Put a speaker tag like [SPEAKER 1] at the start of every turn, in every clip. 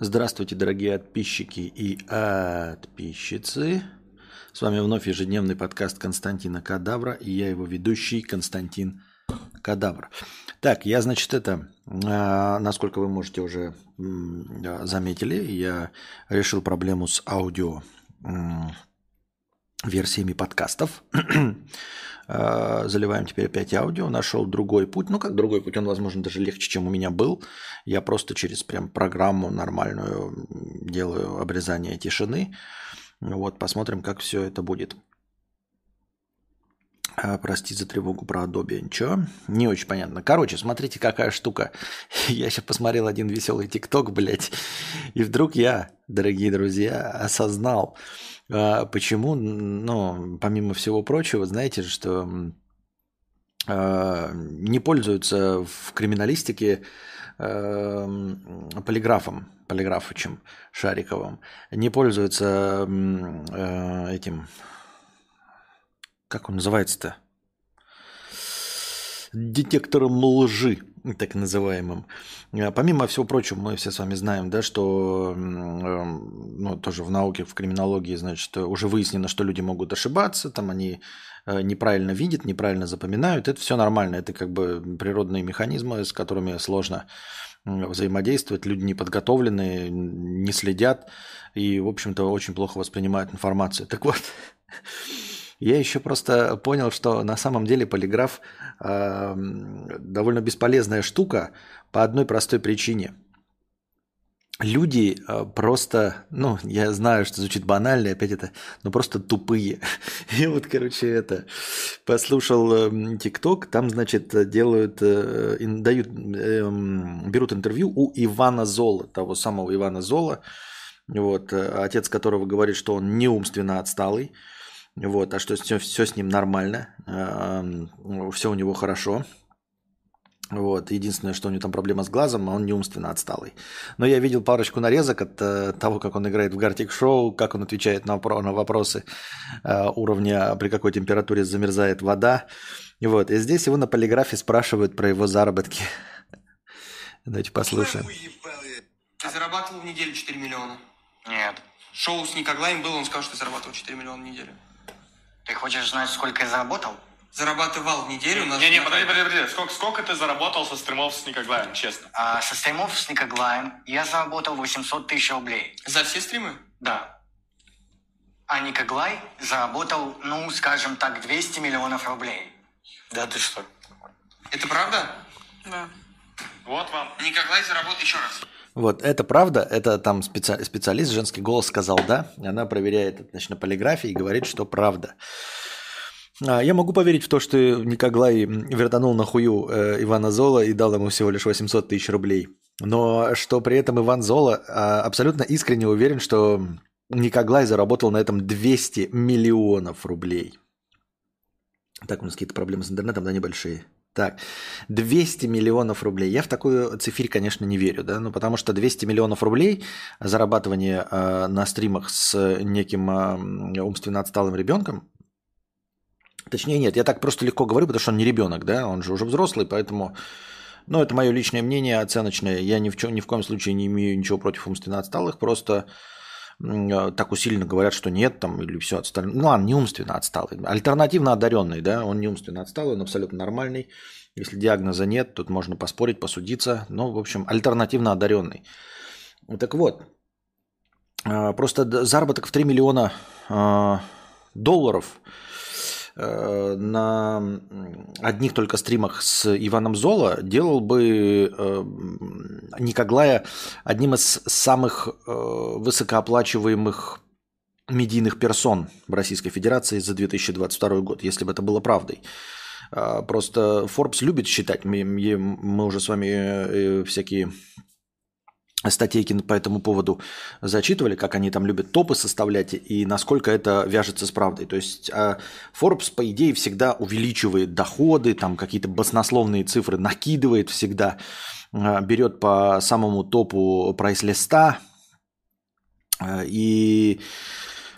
[SPEAKER 1] Здравствуйте, дорогие подписчики и подписчицы. С вами вновь ежедневный подкаст Константина Кадавра и я его ведущий Константин Кадавр. Так, я, значит, это, а, насколько вы можете уже заметили, я решил проблему с аудио версиями подкастов. А, заливаем теперь опять аудио. Нашел другой путь. Ну, как другой путь, он, возможно, даже легче, чем у меня был. Я просто через прям программу нормальную делаю обрезание тишины. Вот, посмотрим, как все это будет. А, прости за тревогу про Adobe. Ничего, не очень понятно. Короче, смотрите, какая штука. Я сейчас посмотрел один веселый ТикТок, блядь. И вдруг я, дорогие друзья, осознал, почему, ну, помимо всего прочего, знаете, что а, не пользуются в криминалистике полиграфом, полиграфычем Шариковым, не пользуются этим как он называется-то? Детектором лжи, так называемым. А помимо всего прочего, мы все с вами знаем, да, что ну, тоже в науке, в криминологии, значит, уже выяснено, что люди могут ошибаться, там они э, неправильно видят, неправильно запоминают. Это все нормально, это как бы природные механизмы, с которыми сложно взаимодействовать. Люди неподготовленные, не следят и, в общем-то, очень плохо воспринимают информацию. Так вот, Я еще просто понял, что на самом деле полиграф э, довольно бесполезная штука по одной простой причине. Люди э, просто, ну, я знаю, что звучит банально, опять это, но просто тупые. И вот, короче, это, послушал эм, ТикТок, там, значит, делают, э, дают, эм, берут интервью у Ивана Зола, того самого Ивана Зола, вот, э, отец которого говорит, что он неумственно отсталый, вот, а что все, все с ним нормально, все у него хорошо. Вот. Единственное, что у него там проблема с глазом, он не умственно отсталый. Но я видел парочку нарезок от э, того, как он играет в Гартик Шоу, как он отвечает на, на вопросы э, уровня, при какой температуре замерзает вода. Вот. И здесь его на полиграфе спрашивают про его заработки. Давайте послушаем.
[SPEAKER 2] Ты зарабатывал в неделю 4 миллиона?
[SPEAKER 3] Нет.
[SPEAKER 2] Шоу с Никоглаем было, он сказал, что ты зарабатывал 4 миллиона в неделю.
[SPEAKER 3] Ты хочешь знать, сколько я заработал?
[SPEAKER 2] Зарабатывал в неделю на...
[SPEAKER 4] Не-не, подожди, подожди, подожди. Сколько, сколько ты заработал со стримов с Никоглаем, честно?
[SPEAKER 3] А, со стримов с Никоглаем я заработал 800 тысяч рублей.
[SPEAKER 2] За все стримы?
[SPEAKER 3] Да. А Никоглай заработал, ну, скажем так, 200 миллионов рублей.
[SPEAKER 4] Да ты что?
[SPEAKER 2] Это правда?
[SPEAKER 5] Да.
[SPEAKER 4] Вот вам.
[SPEAKER 2] Никоглай заработал еще раз.
[SPEAKER 1] Вот, это правда, это там специ... специалист, женский голос сказал «да», она проверяет значит, на полиграфии и говорит, что правда. А, я могу поверить в то, что Никоглай вертанул на хую э, Ивана Зола и дал ему всего лишь 800 тысяч рублей. Но что при этом Иван Зола а, абсолютно искренне уверен, что Никоглай заработал на этом 200 миллионов рублей. Так, у нас какие-то проблемы с интернетом, да, небольшие. Так, 200 миллионов рублей. Я в такую цифирь, конечно, не верю, да, ну потому что 200 миллионов рублей зарабатывание э, на стримах с неким э, умственно отсталым ребенком, точнее нет, я так просто легко говорю, потому что он не ребенок, да, он же уже взрослый, поэтому, ну это мое личное мнение, оценочное. Я ни в, чем, ни в коем случае не имею ничего против умственно отсталых, просто так усиленно говорят, что нет, там, или все остальное. Ну ладно, не умственно отсталый. Альтернативно одаренный, да, он не умственно отсталый, он абсолютно нормальный. Если диагноза нет, тут можно поспорить, посудиться. Ну, в общем, альтернативно одаренный. Так вот, э, просто заработок в 3 миллиона э, долларов – Э, на одних только стримах с Иваном Золо делал бы э, Никоглая одним из самых э, высокооплачиваемых медийных персон в Российской Федерации за 2022 год, если бы это было правдой. Просто Forbes любит считать, мы, мы уже с вами всякие статейки по этому поводу зачитывали, как они там любят топы составлять и насколько это вяжется с правдой. То есть а, Forbes, по идее, всегда увеличивает доходы, там какие-то баснословные цифры накидывает всегда, а, берет по самому топу прайс-листа а, и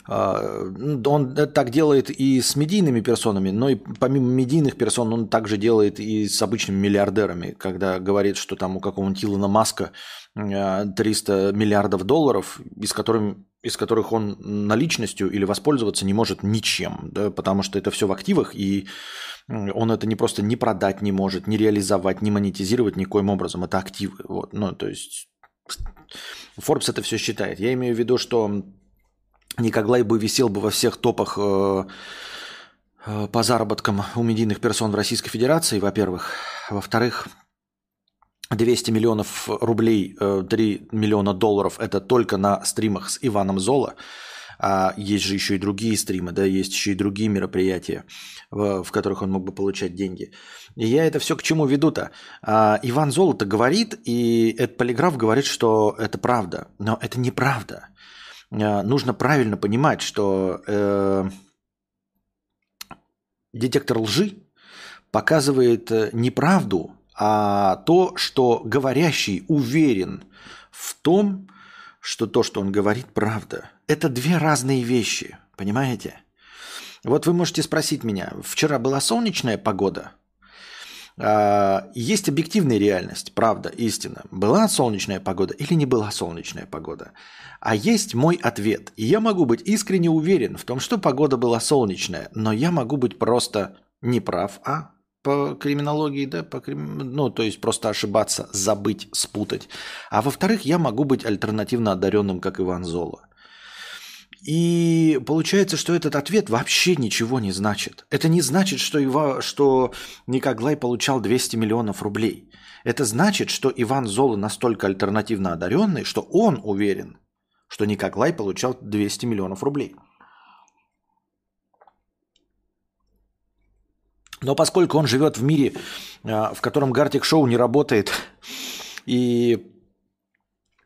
[SPEAKER 1] он так делает и с медийными персонами, но и помимо медийных персон он также делает и с обычными миллиардерами, когда говорит, что там у какого-нибудь Илона Маска 300 миллиардов долларов, из, которых, из которых он наличностью или воспользоваться не может ничем, да, потому что это все в активах, и он это не просто не продать не может, не реализовать, не монетизировать никоим образом. Это активы. Вот. Ну, то есть Forbes это все считает. Я имею в виду, что Никоглай бы висел бы во всех топах э, э, по заработкам у медийных персон в Российской Федерации, во-первых. Во-вторых, 200 миллионов рублей, 3 э, миллиона долларов – это только на стримах с Иваном Золо. А есть же еще и другие стримы, да, есть еще и другие мероприятия, в, которых он мог бы получать деньги. И я это все к чему веду-то? А, Иван Золото говорит, и этот полиграф говорит, что это правда. Но это неправда. А, нужно правильно понимать, что э, детектор лжи показывает э, неправду, а то, что говорящий уверен в том, что то, что он говорит, правда. Это две разные вещи, понимаете? Вот вы можете спросить меня, вчера была солнечная погода? А, есть объективная реальность, правда, истина. Была солнечная погода или не была солнечная погода? А есть мой ответ. И я могу быть искренне уверен в том, что погода была солнечная, но я могу быть просто неправ, а по криминологии, да, по крим... ну, то есть просто ошибаться, забыть, спутать. А во-вторых, я могу быть альтернативно одаренным, как Иван Зола. И получается, что этот ответ вообще ничего не значит. Это не значит, что, Ива, что Никоглай получал 200 миллионов рублей. Это значит, что Иван Зола настолько альтернативно одаренный, что он уверен, что Никоглай получал 200 миллионов рублей. Но поскольку он живет в мире, а, в котором Гартик Шоу не работает, и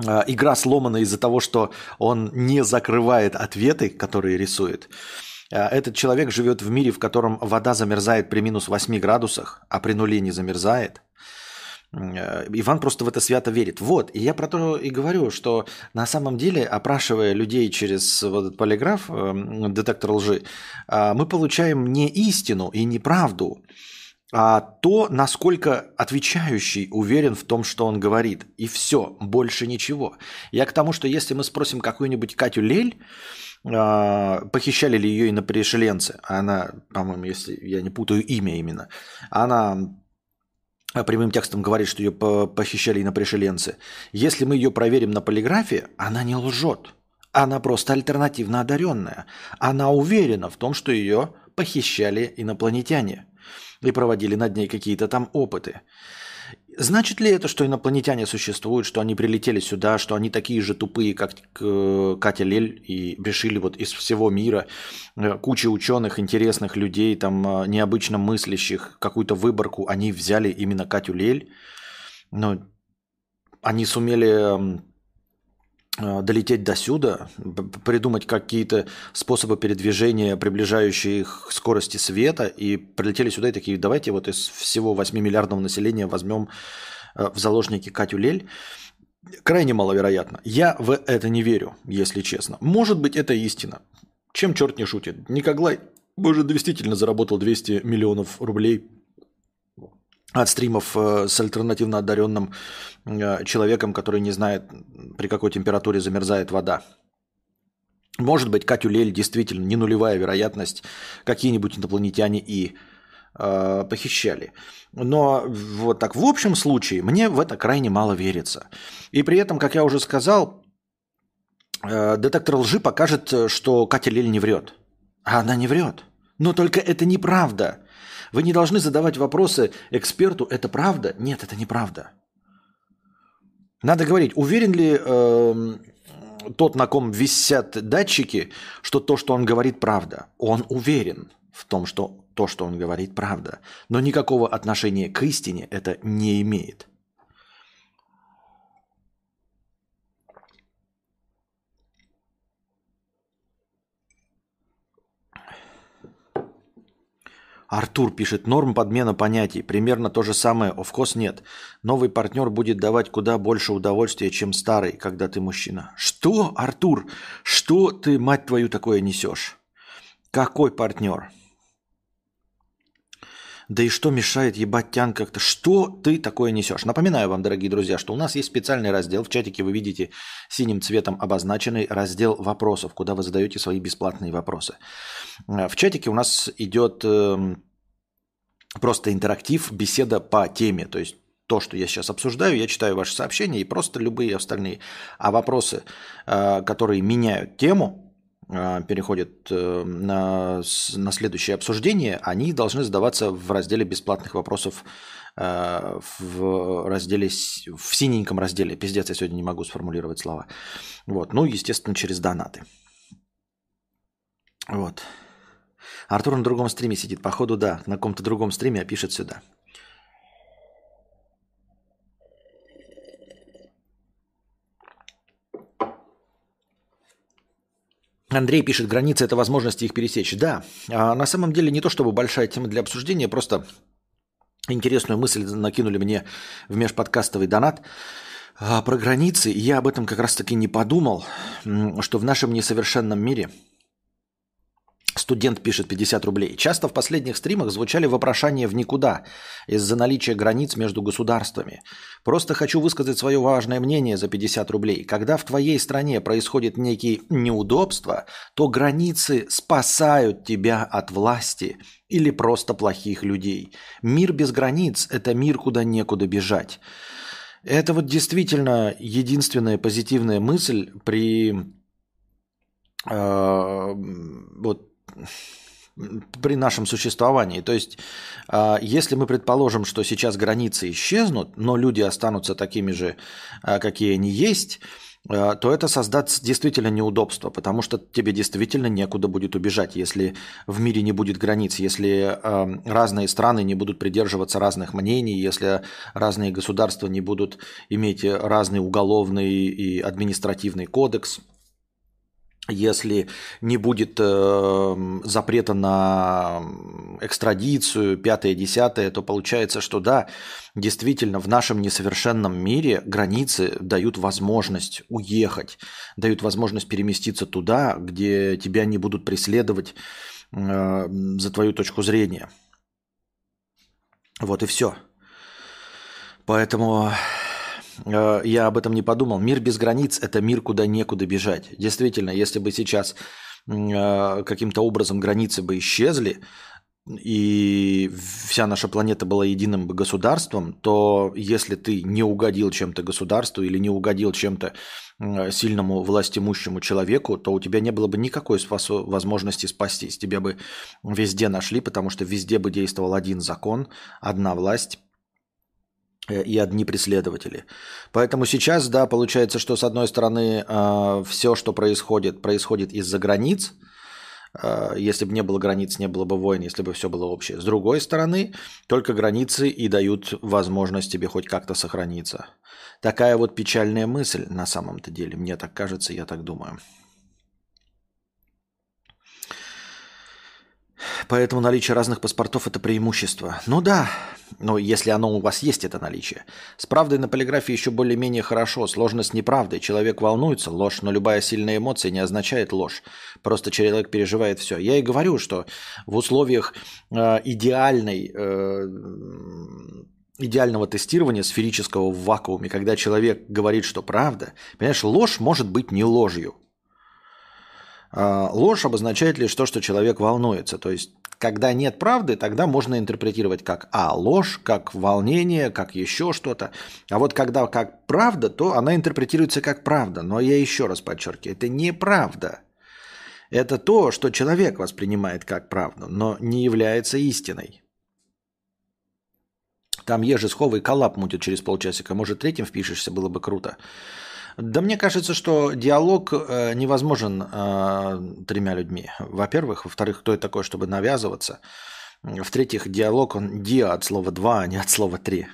[SPEAKER 1] игра сломана из-за того, что он не закрывает ответы, которые рисует, а, этот человек живет в мире, в котором вода замерзает при минус 8 градусах, а при нуле не замерзает – Э, Иван просто в это свято верит. Вот, и я про то и говорю, что на самом деле, опрашивая людей через вот этот полиграф, эм, детектор лжи, мы получаем не истину и не правду, а то, насколько отвечающий уверен в том, что он говорит. И все, больше ничего. Я к тому, что если мы спросим какую-нибудь Катю Лель, э, похищали ли ее инопришеленцы, она, по-моему, если я не путаю имя именно, она а прямым текстом говорит, что ее похищали инопришеленцы. Если мы ее проверим на полиграфе, она не лжет. Она просто альтернативно одаренная. Она уверена в том, что ее похищали инопланетяне и проводили над ней какие-то там опыты. Значит ли это, что инопланетяне существуют, что они прилетели сюда, что они такие же тупые, как э, Катя Лель, и решили вот из всего мира э, куча ученых, интересных людей, там э, необычно мыслящих, какую-то выборку, они взяли именно Катю Лель, но они сумели долететь до сюда, придумать какие-то способы передвижения, приближающие их к скорости света, и прилетели сюда и такие, давайте вот из всего 8 миллиардного населения возьмем э, в заложники Катю Лель. Крайне маловероятно. Я в это не верю, если честно. Может быть, это истина. Чем черт не шутит? Никоглай, может, действительно заработал 200 миллионов рублей от стримов э, с альтернативно одаренным э, человеком, который не знает, при какой температуре замерзает вода. Может быть, Катю Лель действительно не нулевая вероятность, какие-нибудь инопланетяне и э, похищали. Но вот так в общем случае мне в это крайне мало верится. И при этом, как я уже сказал, э, детектор лжи покажет, что Катя Лель не врет. А она не врет. Но только это неправда. Вы не должны задавать вопросы эксперту, это правда? Нет, это неправда. Надо говорить, уверен ли э, тот, на ком висят датчики, что то, что он говорит, правда. Он уверен в том, что то, что он говорит, правда. Но никакого отношения к истине это не имеет. Артур пишет, норм подмена понятий. Примерно то же самое, офкос нет. Новый партнер будет давать куда больше удовольствия, чем старый, когда ты мужчина. Что, Артур? Что ты, мать твою, такое несешь? Какой партнер? Да и что мешает ебать тян как-то? Что ты такое несешь? Напоминаю вам, дорогие друзья, что у нас есть специальный раздел. В чатике вы видите синим цветом обозначенный раздел вопросов, куда вы задаете свои бесплатные вопросы. В чатике у нас идет эм, просто интерактив, беседа по теме. То есть то, что я сейчас обсуждаю, я читаю ваши сообщения и просто любые остальные. А вопросы, э, которые меняют тему, переходят э, на, на следующее обсуждение, они должны задаваться в разделе бесплатных вопросов э, в разделе, в синеньком разделе. Пиздец, я сегодня не могу сформулировать слова. Вот. Ну, естественно, через донаты. Вот. Артур на другом стриме сидит. Походу, да. На каком-то другом стриме, а пишет сюда. Андрей пишет, границы – это возможности их пересечь. Да, а на самом деле не то чтобы большая тема для обсуждения, просто интересную мысль накинули мне в межподкастовый донат а, про границы. Я об этом как раз-таки не подумал, что в нашем несовершенном мире – Студент пишет 50 рублей. Часто в последних стримах звучали вопрошания в никуда из-за наличия границ между государствами. Просто хочу высказать свое важное мнение за 50 рублей. Когда в твоей стране происходит некие неудобства, то границы спасают тебя от власти или просто плохих людей. Мир без границ – это мир, куда некуда бежать. Это вот действительно единственная позитивная мысль при э, вот при нашем существовании. То есть, а, если мы предположим, что сейчас границы исчезнут, но люди останутся такими же, а, какие они есть, а, то это создаст действительно неудобство, потому что тебе действительно некуда будет убежать, если в мире не будет границ, если разные страны не будут придерживаться разных мнений, если разные государства не будут иметь разный уголовный и административный кодекс – если не будет э, запрета на экстрадицию, пятое, десятое, то получается, что да, действительно, в нашем несовершенном мире границы дают возможность уехать, дают возможность переместиться туда, где тебя не будут преследовать э, за твою точку зрения. Вот и все. Поэтому я об этом не подумал. Мир без границ – это мир, куда некуда бежать. Действительно, если бы сейчас э, каким-то образом границы бы исчезли, и вся наша планета была единым государством, то если ты не угодил чем-то государству или не угодил чем-то сильному властимущему человеку, то у тебя не было бы никакой возможности спастись. Тебя бы везде нашли, потому что везде бы действовал один закон, одна власть, Э, и одни преследователи. Поэтому сейчас, да, получается, что с одной стороны э, все, что происходит, происходит из-за границ. Э, если бы не было границ, не было бы войн, если бы все было общее. С другой стороны, только границы и дают возможность тебе хоть как-то сохраниться. Такая вот печальная мысль на самом-то деле. Мне так кажется, я так думаю. Поэтому наличие разных паспортов – это преимущество. Ну да, но если оно у вас есть, это наличие. С правдой на полиграфии еще более-менее хорошо. Сложность неправды. Человек волнуется – ложь, но любая сильная эмоция не означает ложь. Просто человек переживает все. Я и говорю, что в условиях э, идеальной э, идеального тестирования сферического в вакууме, когда человек говорит, что правда, понимаешь, ложь может быть не ложью. А, ложь обозначает лишь то, что человек волнуется. То есть, когда нет правды, тогда можно интерпретировать как а, ложь, как волнение, как еще что-то. А вот когда как правда, то она интерпретируется как правда. Но я еще раз подчеркиваю, это не правда. Это то, что человек воспринимает как правду, но не является истиной. Там Ежи Сховый коллап мутит через полчасика. Может, третьим впишешься, было бы круто. Да мне кажется, что диалог э, невозможен э, тремя людьми. Во-первых. Во-вторых, кто это такой, чтобы навязываться. В-третьих, диалог, он диа от слова два, а не от слова три.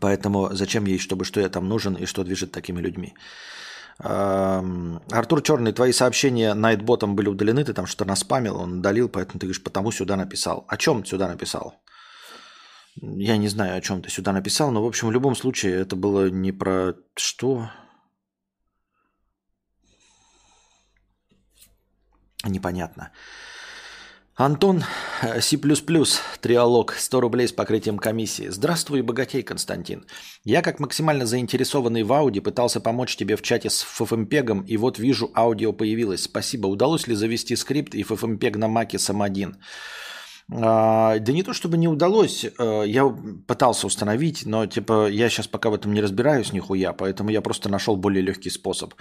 [SPEAKER 1] Поэтому зачем ей, чтобы что я там нужен и что движет такими людьми. Эм, Артур Черный, твои сообщения найтботом были удалены, ты там что-то наспамил, он удалил, поэтому ты говоришь, потому сюда написал. О чем сюда написал? Я не знаю, о чем ты сюда написал, но, в общем, в любом случае, это было не про что. Непонятно. Антон, э, C++, триалог, 100 рублей с покрытием комиссии. Здравствуй, богатей, Константин. Я, как максимально заинтересованный в ауди, пытался помочь тебе в чате с FFmpeg, и вот вижу, аудио появилось. Спасибо. Удалось ли завести скрипт и FFmpeg на маке сам один? А, да не то чтобы не удалось, э, я пытался установить, но типа я сейчас пока в этом не разбираюсь нихуя, поэтому я просто нашел более легкий способ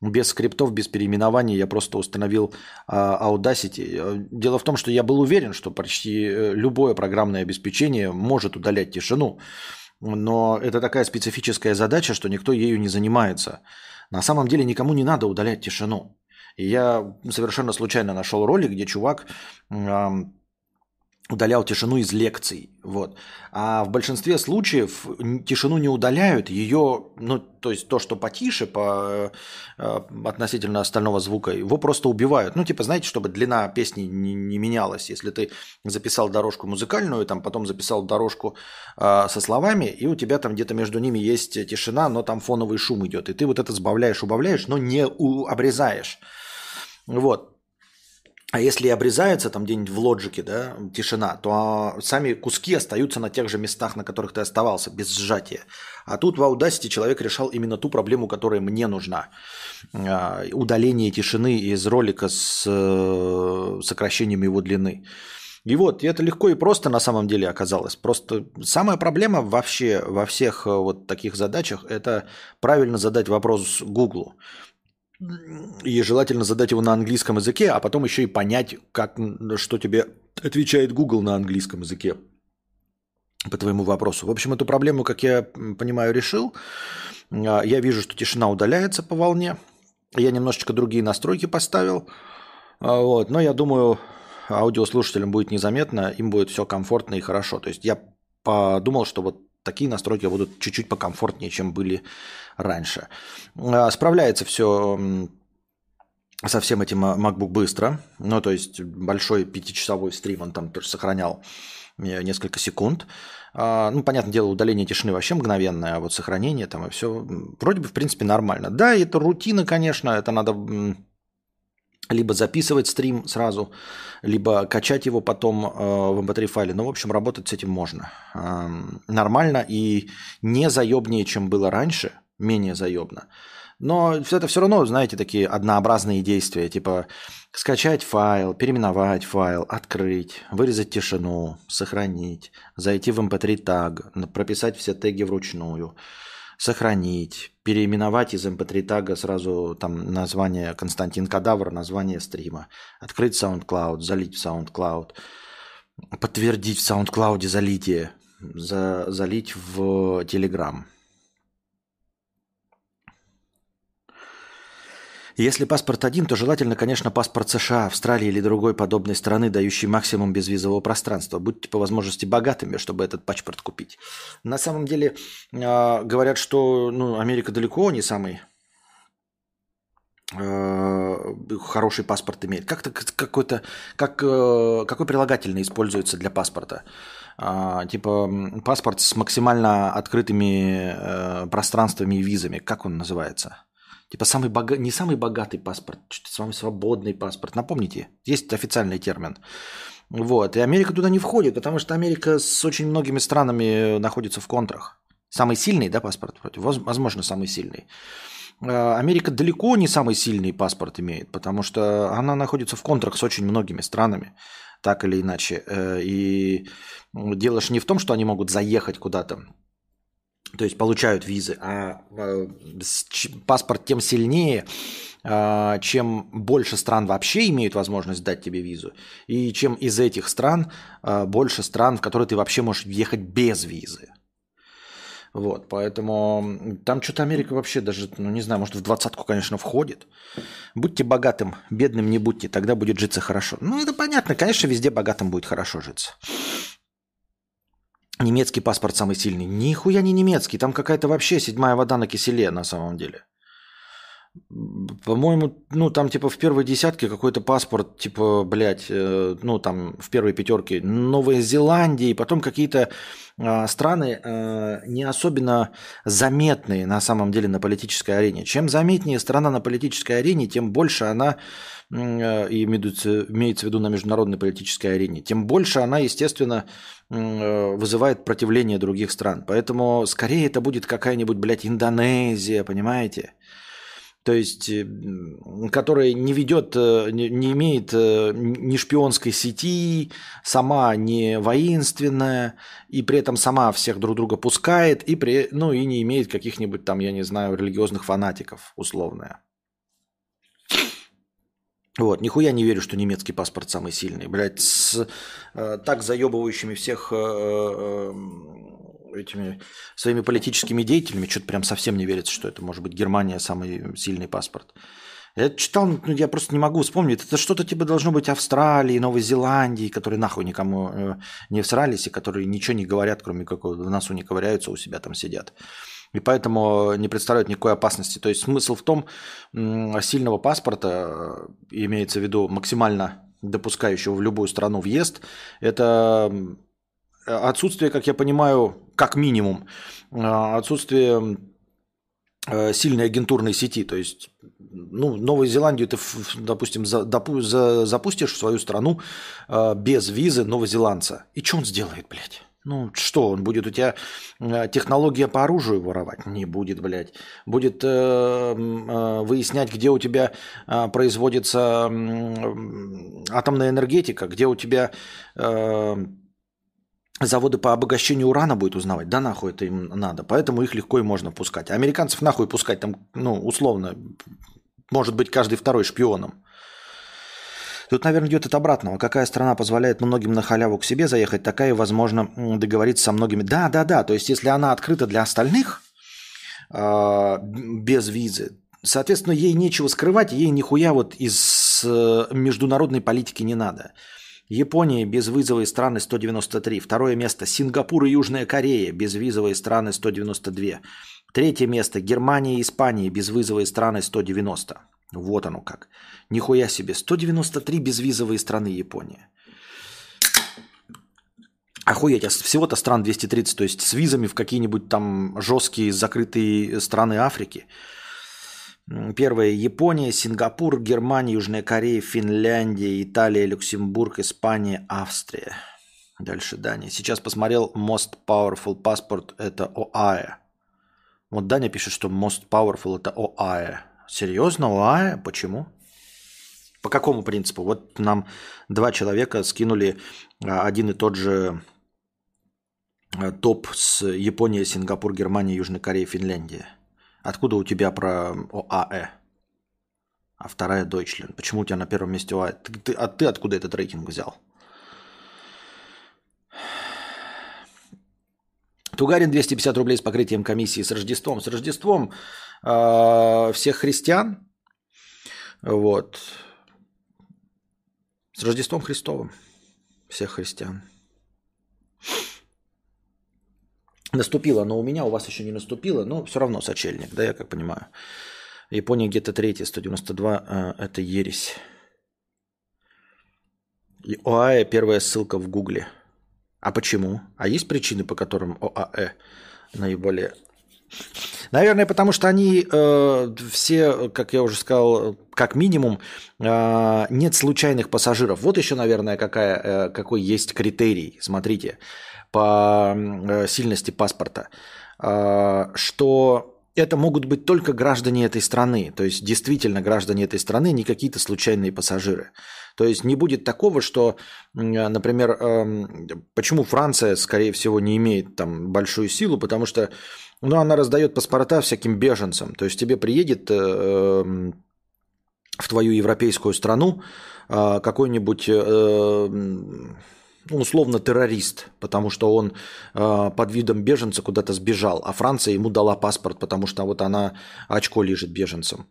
[SPEAKER 1] без скриптов, без переименований я просто установил а, Audacity. Дело в том, что я был уверен, что почти э, любое программное обеспечение может удалять тишину, но это такая специфическая задача, что никто ею не занимается. На самом деле никому не надо удалять тишину. И я совершенно случайно нашел ролик, где чувак удалял тишину из лекций. Вот. А в большинстве случаев тишину не удаляют, ее, ну, то есть то, что потише по, э, относительно остального звука, его просто убивают. Ну, типа, знаете, чтобы длина песни не, не менялась. Если ты записал дорожку музыкальную, там потом записал дорожку э, со словами, и у тебя там где-то между ними есть тишина, но там фоновый шум идет. И ты вот это сбавляешь, убавляешь, но не у, обрезаешь. Вот. А если обрезается там где-нибудь в лоджике, да, тишина, то а, сами куски остаются на тех же местах, на которых ты оставался, без сжатия. А тут в Audacity человек решал именно ту проблему, которая мне нужна. А, удаление тишины из ролика с э, сокращением его длины. И вот, и это легко и просто на самом деле оказалось. Просто самая проблема вообще во всех э, вот таких задачах – это правильно задать вопрос Гуглу. И желательно задать его на английском языке, а потом еще и понять, как, что тебе отвечает Google на английском языке по твоему вопросу. В общем, эту проблему, как я понимаю, решил. А, я вижу, что тишина удаляется по волне. Я немножечко другие настройки поставил. А, вот. Но я думаю, аудиослушателям будет незаметно, им будет все комфортно и хорошо. То есть я подумал, что вот такие настройки будут чуть-чуть покомфортнее, чем были раньше. А, справляется все со всем этим MacBook быстро. Ну, то есть большой пятичасовой стрим он там тоже сохранял э, несколько секунд. А, ну, понятное дело, удаление тишины вообще мгновенное, а вот сохранение там и все вроде бы, в принципе, нормально. Да, это рутина, конечно, это надо либо записывать стрим сразу, либо качать его потом э, в mp3 файле. Ну, в общем, работать с этим можно. Э, нормально и не заебнее, чем было раньше, менее заебно. Но это все равно, знаете, такие однообразные действия, типа скачать файл, переименовать файл, открыть, вырезать тишину, сохранить, зайти в mp3 таг, прописать все теги вручную – сохранить, переименовать из mp3 тага сразу там название Константин Кадавр, название стрима, открыть SoundCloud, залить в SoundCloud, подтвердить в SoundCloud залитие, за, залить в Telegram – Если паспорт один, то желательно, конечно, паспорт США, Австралии или другой подобной страны, дающий максимум безвизового пространства. Будьте по возможности богатыми, чтобы этот паспорт купить. На самом деле э, говорят, что ну, Америка далеко не самый э, хороший паспорт имеет. Как-то какой-то, как, э, какой прилагательный используется для паспорта? А, типа паспорт с максимально открытыми э, пространствами и визами. Как он называется? Типа самый бога... не самый богатый паспорт, что-то самый свободный паспорт. Напомните, есть официальный термин. Вот. И Америка туда не входит, потому что Америка с очень многими странами находится в контрах. Самый сильный, да, паспорт вроде? Возможно, самый сильный. А, Америка далеко не самый сильный паспорт имеет, потому что она находится в контрах с очень многими странами, так или иначе. Э, и дело же не в том, что они могут заехать куда-то то есть получают визы, а э, паспорт тем сильнее, а, чем больше стран вообще имеют возможность дать тебе визу, и чем из этих стран а, больше стран, в которые ты вообще можешь въехать без визы. Вот, поэтому там что-то Америка вообще даже, ну не знаю, может в двадцатку, конечно, входит. Будьте богатым, бедным не будьте, тогда будет житься хорошо. Ну это понятно, конечно, везде богатым будет хорошо житься. Немецкий паспорт самый сильный. Нихуя не немецкий, там какая-то вообще седьмая вода на киселе на самом деле. По-моему, ну там типа в первой десятке какой-то паспорт, типа, блядь, э, ну там в первой пятерке Новая Зеландия, и потом какие-то э, страны э, не особенно заметные на самом деле на политической арене. Чем заметнее страна на политической арене, тем больше она, э, и имеется, имеется в виду на международной политической арене, тем больше она, естественно, э, вызывает противление других стран. Поэтому скорее это будет какая-нибудь, блядь, Индонезия, понимаете? То есть, э, которая не ведет, э, не, имеет э, ни шпионской сети, сама не воинственная, и при этом сама всех друг друга пускает, и, при, ну, и не имеет каких-нибудь там, я не знаю, религиозных фанатиков, условная. Вот, нихуя не верю, что немецкий паспорт самый сильный. Блядь, с э, так заебывающими всех э, этими своими политическими деятелями, что-то прям совсем не верится, что это может быть Германия самый сильный паспорт. Я читал, ну, я просто не могу вспомнить. Это что-то типа должно быть Австралии, Новой Зеландии, которые нахуй никому э, не всрались, и которые ничего не говорят, кроме как в носу не ковыряются, у себя там сидят. И поэтому не представляют никакой опасности. То есть смысл в том, сильного паспорта, э, имеется в виду максимально допускающего в любую страну въезд, это отсутствие, как я понимаю, как минимум, э, отсутствие э, сильной агентурной сети. То есть, ну, Новую Зеландию ты, допустим, за, допу, за, запустишь в свою страну э, без визы новозеландца. И что он сделает, блядь? Ну, что, он будет у тебя технология по оружию воровать? Не будет, блядь. Будет э, э, выяснять, где у тебя э, производится э, атомная энергетика, где у тебя э, заводы по обогащению урана будет узнавать, да нахуй это им надо, поэтому их легко и можно пускать. А американцев нахуй пускать там, ну, условно, может быть каждый второй шпионом. Тут, наверное, идет от обратного. Какая страна позволяет многим на халяву к себе заехать, такая, возможно, договориться со многими. Да, да, да. То есть, если она открыта для остальных э, без визы, соответственно, ей нечего скрывать, ей нихуя вот из э, международной политики не надо. Япония безвизовые страны 193. Второе место Сингапур и Южная Корея безвизовые страны 192. Третье место Германия и Испания безвизовые страны 190. Вот оно как. Нихуя себе. 193 безвизовые страны Япония. Охуеть, а всего-то стран 230, то есть с визами в какие-нибудь там жесткие закрытые страны Африки – Первое – Япония, Сингапур, Германия, Южная Корея, Финляндия, Италия, Люксембург, Испания, Австрия. Дальше Дания. Сейчас посмотрел Most Powerful Passport – это ОАЭ. Вот Даня пишет, что Most Powerful – это ОАЭ. Серьезно, ОАЭ? Почему? По какому принципу? Вот нам два человека скинули а, один и тот же а, топ с Япония, Сингапур, Германия, Южная Корея, Финляндия – Откуда у тебя про ОАЭ? А вторая Deutschland. Почему у тебя на первом месте ОАЭ? Ты, ты, а ты откуда этот рейтинг взял? Тугарин 250 рублей с покрытием комиссии с Рождеством. С Рождеством э, всех христиан. Вот. С Рождеством Христовым. Всех христиан. Наступило, но у меня, у вас еще не наступило, но все равно сочельник, да, я как понимаю. Япония где-то третья, 192, э, это ересь. И ОАЭ первая ссылка в Гугле. А почему? А есть причины, по которым ОАЭ наиболее... Наверное, потому что они э, все, как я уже сказал, как минимум, э, нет случайных пассажиров. Вот еще, наверное, какая, э, какой есть критерий. Смотрите по э, сильности паспорта, а, что это могут быть только граждане этой страны, то есть действительно граждане этой страны, не какие-то случайные пассажиры. То есть не будет такого, что, например, эм, почему Франция, скорее всего, не имеет там большую силу, потому что ну, она раздает паспорта всяким беженцам. То есть тебе приедет э, эм, в твою европейскую страну какой-нибудь э, условно террорист, потому что он э, под видом беженца куда-то сбежал, а Франция ему дала паспорт, потому что вот она очко лежит беженцам.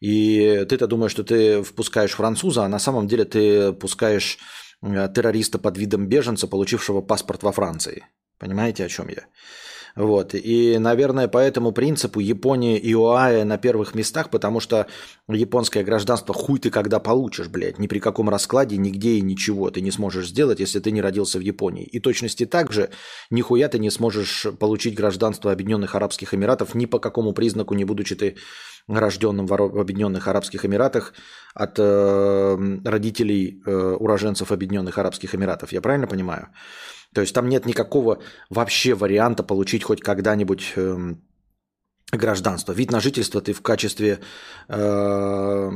[SPEAKER 1] И ты-то думаешь, что ты впускаешь француза, а на самом деле ты пускаешь э, террориста под видом беженца, получившего паспорт во Франции. Понимаете, о чем я? Вот. И, наверное, по этому принципу Япония и ОАЭ на первых местах, потому что японское гражданство хуй ты когда получишь, блядь. Ни при каком раскладе, нигде и ничего ты не сможешь сделать, если ты не родился в Японии. И точности так же нихуя ты не сможешь получить гражданство Объединенных Арабских Эмиратов ни по какому признаку, не будучи ты рожденным в Объединенных Арабских Эмиратах от э, родителей э, уроженцев Объединенных Арабских Эмиратов. Я правильно понимаю? То есть там нет никакого вообще варианта получить хоть когда-нибудь э, гражданство. Вид на жительство ты в качестве э,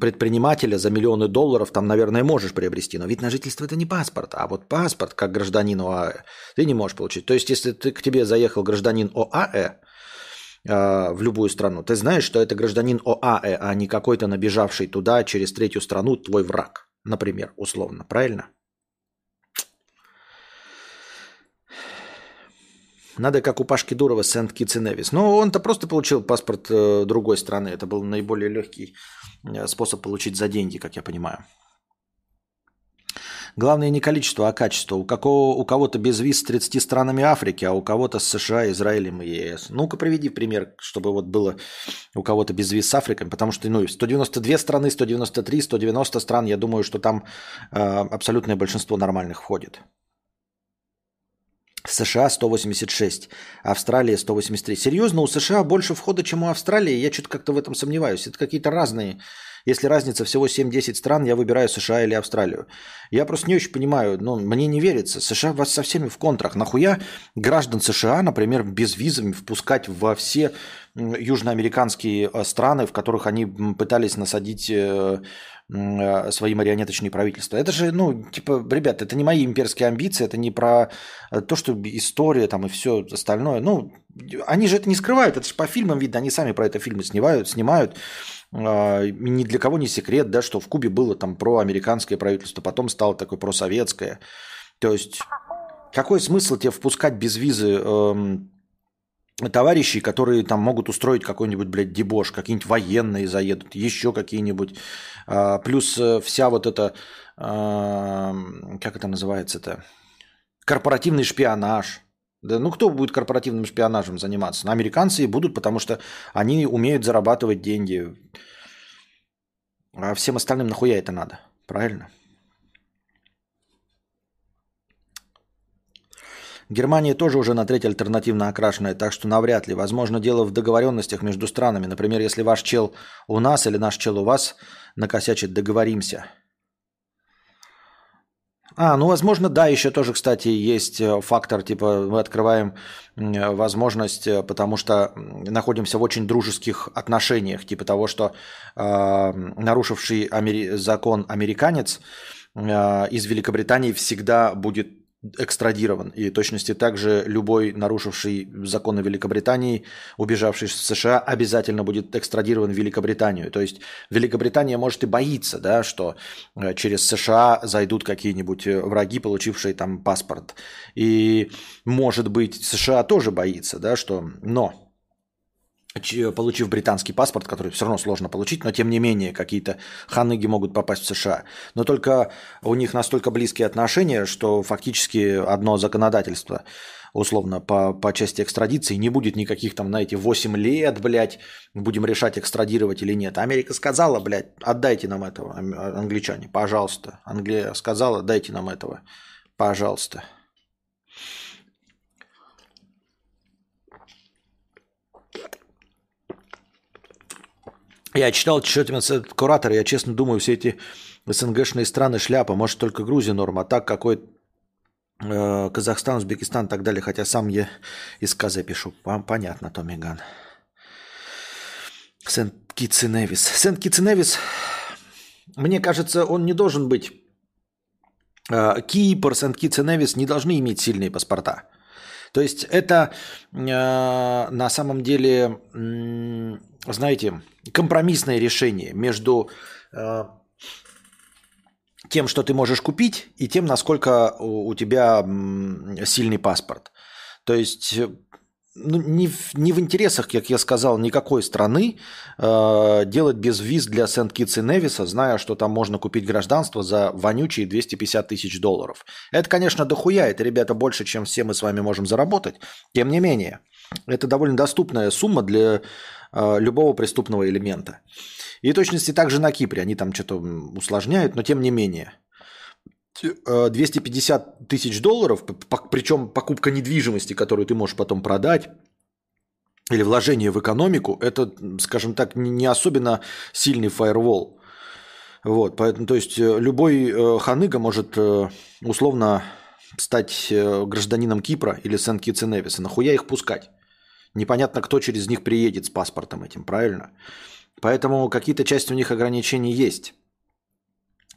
[SPEAKER 1] предпринимателя за миллионы долларов там, наверное, можешь приобрести, но вид на жительство это не паспорт, а вот паспорт как гражданин ОАЭ ты не можешь получить. То есть если ты, к тебе заехал гражданин ОАЭ, э, в любую страну, ты знаешь, что это гражданин ОАЭ, а не какой-то набежавший туда через третью страну твой враг, например, условно, правильно? Надо как у Пашки Дурова сент китс и Невис. Но он-то просто получил паспорт э, другой страны. Это был наиболее легкий э, способ получить за деньги, как я понимаю. Главное не количество, а качество. У, какого, у кого-то без виз с 30 странами Африки, а у кого-то с США, Израилем и ЕС. Ну-ка приведи пример, чтобы вот было у кого-то без виз с Африкой, потому что ну, 192 страны, 193, 190 стран, я думаю, что там э, абсолютное большинство нормальных входит. США 186, Австралия 183. Серьезно, у США больше входа, чем у Австралии? Я что-то как-то в этом сомневаюсь. Это какие-то разные. Если разница всего 7-10 стран, я выбираю США или Австралию. Я просто не очень понимаю, ну, мне не верится. США вас со всеми в контрах. Нахуя граждан США, например, без визами впускать во все южноамериканские э, страны, в которых они пытались насадить э, свои марионеточные правительства. Это же, ну, типа, ребят, это не мои имперские амбиции, это не про э, то, что история там и все остальное. Ну, они же это не скрывают, это же по фильмам видно, они сами про это фильмы снимают, снимают. А, ни для кого не секрет, да, что в Кубе было там проамериканское правительство, потом стало такое просоветское. То есть, какой смысл тебе впускать без визы эм, товарищей, которые там могут устроить какой-нибудь, блядь, дебош, какие-нибудь военные заедут, еще какие-нибудь. А, плюс э, вся вот эта, а, как это называется-то, корпоративный шпионаж. Да ну кто будет корпоративным шпионажем заниматься? Ну, американцы и будут, потому что они умеют зарабатывать деньги. А всем остальным нахуя это надо? Правильно? Германия тоже уже на треть альтернативно окрашенная, так что навряд ли. Возможно, дело в договоренностях между странами. Например, если ваш чел у нас или наш чел у вас накосячит, договоримся. А, ну, возможно, да, еще тоже, кстати, есть э, фактор, типа, мы открываем возможность, э, потому что находимся в очень дружеских отношениях, типа того, что э, нарушивший амери- закон американец э, из Великобритании всегда будет экстрадирован. И точности также любой нарушивший законы Великобритании, убежавший в США, обязательно будет экстрадирован в Великобританию. То есть Великобритания может и боится, да, что э, через США зайдут какие-нибудь э, враги, получившие там паспорт. И может быть США тоже боится, да, что... Но получив британский паспорт, который все равно сложно получить, но тем не менее какие-то ханыги могут попасть в США. Но только у них настолько близкие отношения, что фактически одно законодательство условно по, по части экстрадиции не будет никаких там, на эти 8 лет, блядь, будем решать, экстрадировать или нет. Америка сказала, блядь, отдайте нам этого, англичане, пожалуйста. Англия сказала, дайте нам этого, пожалуйста. Я читал, что этот куратор, я честно думаю, все эти СНГшные страны шляпа, может только Грузия норма, а так какой э, Казахстан, Узбекистан и так далее, хотя сам я из КЗ пишу. Вам понятно, Томми Ган. Сент-Китс и Невис. Сент-Китс и Невис, мне кажется, он не должен быть... Э, Кипр, Сент-Китс и Невис не должны иметь сильные паспорта. То есть это э, на самом деле, знаете, компромиссное решение между э, тем, что ты можешь купить, и тем, насколько у, у тебя сильный паспорт. То есть ну, не, в, не в интересах, как я сказал, никакой страны э, делать без виз для Сент-Китс и Невиса, зная, что там можно купить гражданство за вонючие 250 тысяч долларов. Это, конечно, дохуя, это, ребята, больше, чем все мы с вами можем заработать. Тем не менее, это довольно доступная сумма для э, любого преступного элемента. И точности также на Кипре. Они там что-то усложняют, но тем не менее. 250 э, тысяч долларов, причем покупка недвижимости, которую ты можешь потом продать, или вложение в экономику, это, скажем так, не особенно сильный фаервол. Вот, поэтому, то есть э, любой э, ханыга может условно стать гражданином Кипра или Сент-Китс и Невиса. Нахуя их пускать? Непонятно, кто через них приедет с паспортом этим, правильно? Поэтому какие-то части у них ограничений есть.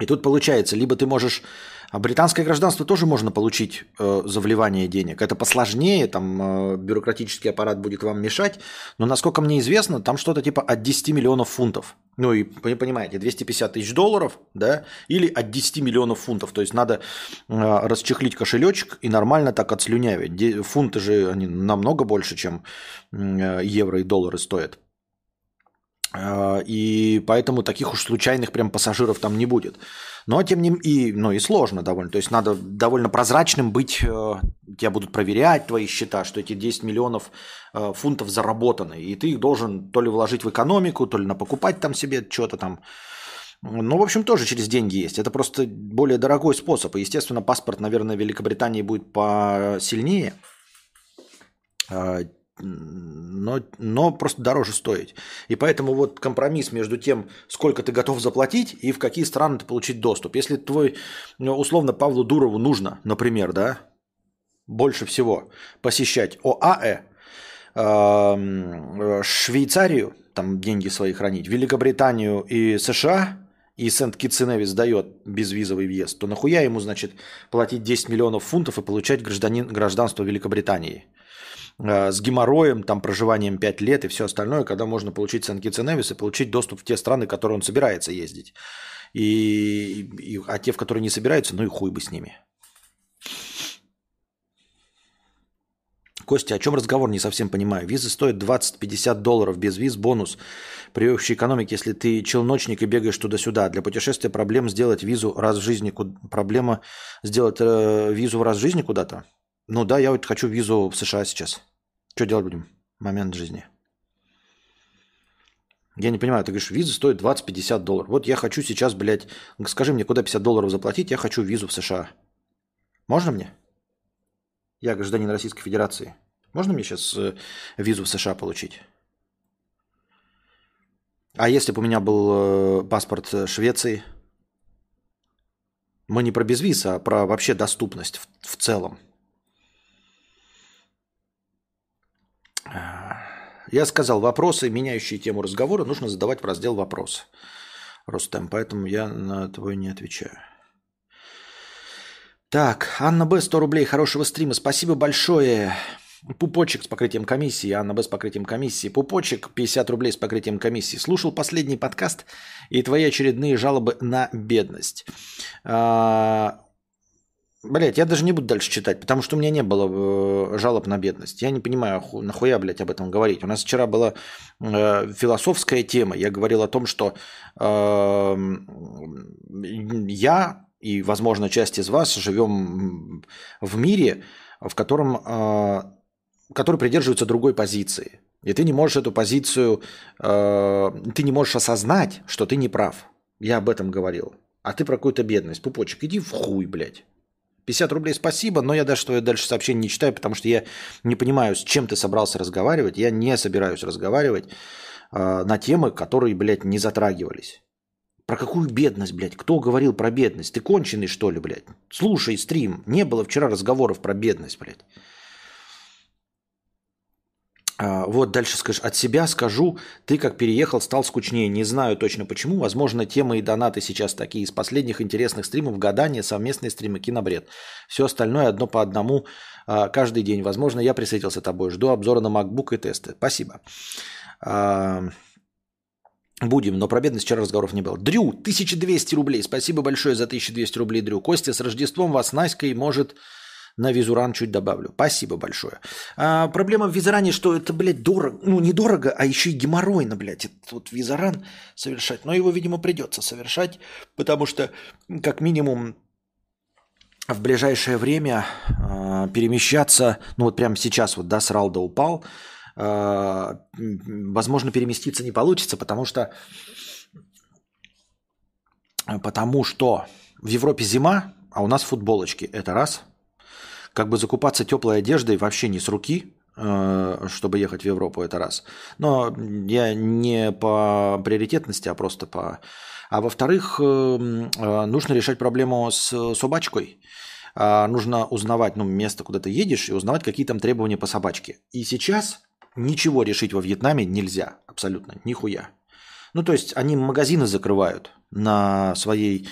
[SPEAKER 1] И тут получается, либо ты можешь... А британское гражданство тоже можно получить э, за вливание денег. Это посложнее, там э, бюрократический аппарат будет вам мешать. Но насколько мне известно, там что-то типа от 10 миллионов фунтов. Ну и вы понимаете, 250 тысяч долларов, да, или от 10 миллионов фунтов. То есть надо э, расчехлить кошелечек и нормально так отслюнявить. Фунты же они намного больше, чем э, евро и доллары стоят. А, и поэтому таких уж случайных прям пассажиров там не будет. Но тем не и, ну, и сложно довольно. То есть надо довольно прозрачным быть. Э, тебя будут проверять твои счета, что эти 10 миллионов э, фунтов заработаны. И ты их должен то ли вложить в экономику, то ли на покупать там себе что-то там. Ну, в общем, тоже через деньги есть. Это просто более дорогой способ. И, естественно, паспорт, наверное, Великобритании будет посильнее а, но, но просто дороже стоить. И поэтому вот компромисс между тем, сколько ты готов заплатить и в какие страны ты получить доступ. Если твой, ну, условно, Павлу Дурову нужно, например, да, больше всего посещать ОАЭ, э, Швейцарию, там деньги свои хранить, Великобританию и США, и Сент-Китс и Невис дает безвизовый въезд, то нахуя ему, значит, платить 10 миллионов фунтов и получать гражданин, гражданство Великобритании? Э, с геморроем, там проживанием 5 лет и все остальное, когда можно получить Сан-Китс и получить доступ в те страны, в которые он собирается ездить. И, и, а те, в которые не собираются, ну и хуй бы с ними. Костя, о чем разговор, не совсем понимаю. Визы стоят 20-50 долларов, без виз бонус. При общей экономике, если ты челночник и бегаешь туда-сюда. Для путешествия проблем сделать визу раз в жизни. Проблема сделать э, визу раз в жизни куда-то? Ну да, я вот хочу визу в США сейчас. Что делать будем? Момент жизни. Я не понимаю, ты говоришь, виза стоит 20-50 долларов. Вот я хочу сейчас, блядь, скажи мне, куда 50 долларов заплатить, я хочу визу в США. Можно мне? Я гражданин Российской Федерации. Можно мне сейчас э, визу в США получить? А если бы у меня был э, паспорт э, Швеции? Мы не про безвиз, а про вообще доступность в, в целом. Я сказал, вопросы, меняющие тему разговора, нужно задавать в раздел «Вопросы». Рустем, поэтому я на твой не отвечаю. Так, Анна Б. 100 рублей хорошего стрима. Спасибо большое. Пупочек с покрытием комиссии, Анна Б. с покрытием комиссии. Пупочек 50 рублей с покрытием комиссии. Слушал последний подкаст и твои очередные жалобы на бедность. А, Блять, я даже не буду дальше читать, потому что у меня не было э, жалоб на бедность. Я не понимаю, нахуя, блядь, об этом говорить. У нас вчера была э, философская тема. Я говорил о том, что э, я и, возможно, часть из вас живем в мире, в котором, э, который придерживается другой позиции. И ты не можешь эту позицию, э, ты не можешь осознать, что ты не прав. Я об этом говорил. А ты про какую-то бедность. Пупочек, иди в хуй, блядь. 50 рублей спасибо, но я даже твое дальше сообщение не читаю, потому что я не понимаю, с чем ты собрался разговаривать. Я не собираюсь разговаривать э, на темы, которые, блядь, не затрагивались. Про какую бедность, блядь? Кто говорил про бедность? Ты конченый, что ли, блядь? Слушай стрим. Не было вчера разговоров про бедность, блядь. А, вот дальше скажешь. От себя скажу, ты как переехал, стал скучнее. Не знаю точно почему. Возможно, темы и донаты сейчас такие. Из последних интересных стримов гадания, совместные стримы, кинобред. Все остальное одно по одному а, каждый день. Возможно, я присоединился тобой. Жду обзора на MacBook и тесты. Спасибо. А, будем, но про бедность вчера разговоров не было. Дрю, 1200 рублей. Спасибо большое за 1200 рублей, Дрю. Костя, с Рождеством вас Наськой может На Визуран чуть добавлю. Спасибо большое. А, проблема в Визаране, что это, блядь, дорого. Ну, не дорого, а еще и геморройно, блядь, этот вот совершать. Но его, видимо, придется совершать, потому что, как минимум, в ближайшее время э, перемещаться, ну вот прямо сейчас вот, да, с Ралда упал, э, возможно, переместиться не получится, потому что, потому что в Европе зима, а у нас футболочки, это раз. Как бы закупаться теплой одеждой вообще не с руки, э, чтобы ехать в Европу, это раз. Но я не по приоритетности, а просто по а во-вторых, эм, э, нужно решать проблему с собачкой. А, нужно узнавать ну, место, куда ты едешь, и узнавать, какие там требования по собачке. И сейчас ничего решить во Вьетнаме нельзя. Абсолютно. Нихуя. Ну, то есть они магазины закрывают на своей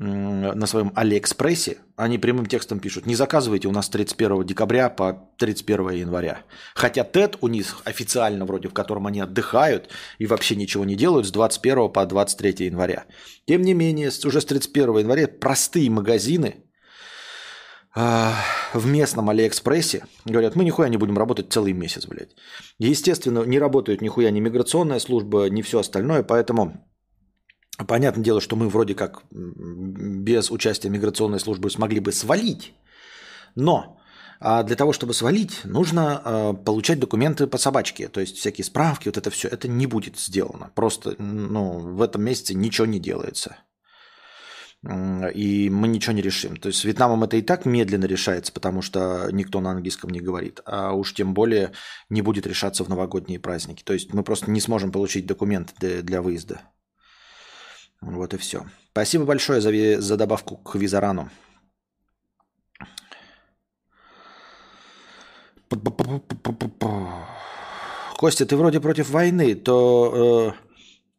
[SPEAKER 1] на своем Алиэкспрессе, они прямым текстом пишут, не заказывайте у нас 31 декабря по 31 января. Хотя Тет у них официально вроде, в котором они отдыхают и вообще ничего не делают с 21 по 23 января. Тем не менее, уже с 31 января простые магазины э, в местном Алиэкспрессе говорят, мы нихуя не будем работать целый месяц, блядь. Естественно, не работают нихуя ни миграционная служба, ни все остальное, поэтому Понятное дело, что мы вроде как без участия миграционной службы смогли бы свалить, но а для того, чтобы свалить, нужно э, получать документы по собачке, то есть всякие справки, вот это все, это не будет сделано. Просто ну, в этом месяце ничего не делается. И мы ничего не решим. То есть с Вьетнамом это и так медленно решается, потому что никто на английском не говорит. А уж тем более не будет решаться в новогодние праздники. То есть мы просто не сможем получить документы для выезда. Вот и все. Спасибо большое за, за добавку к Визарану. Костя, ты вроде против войны, то э,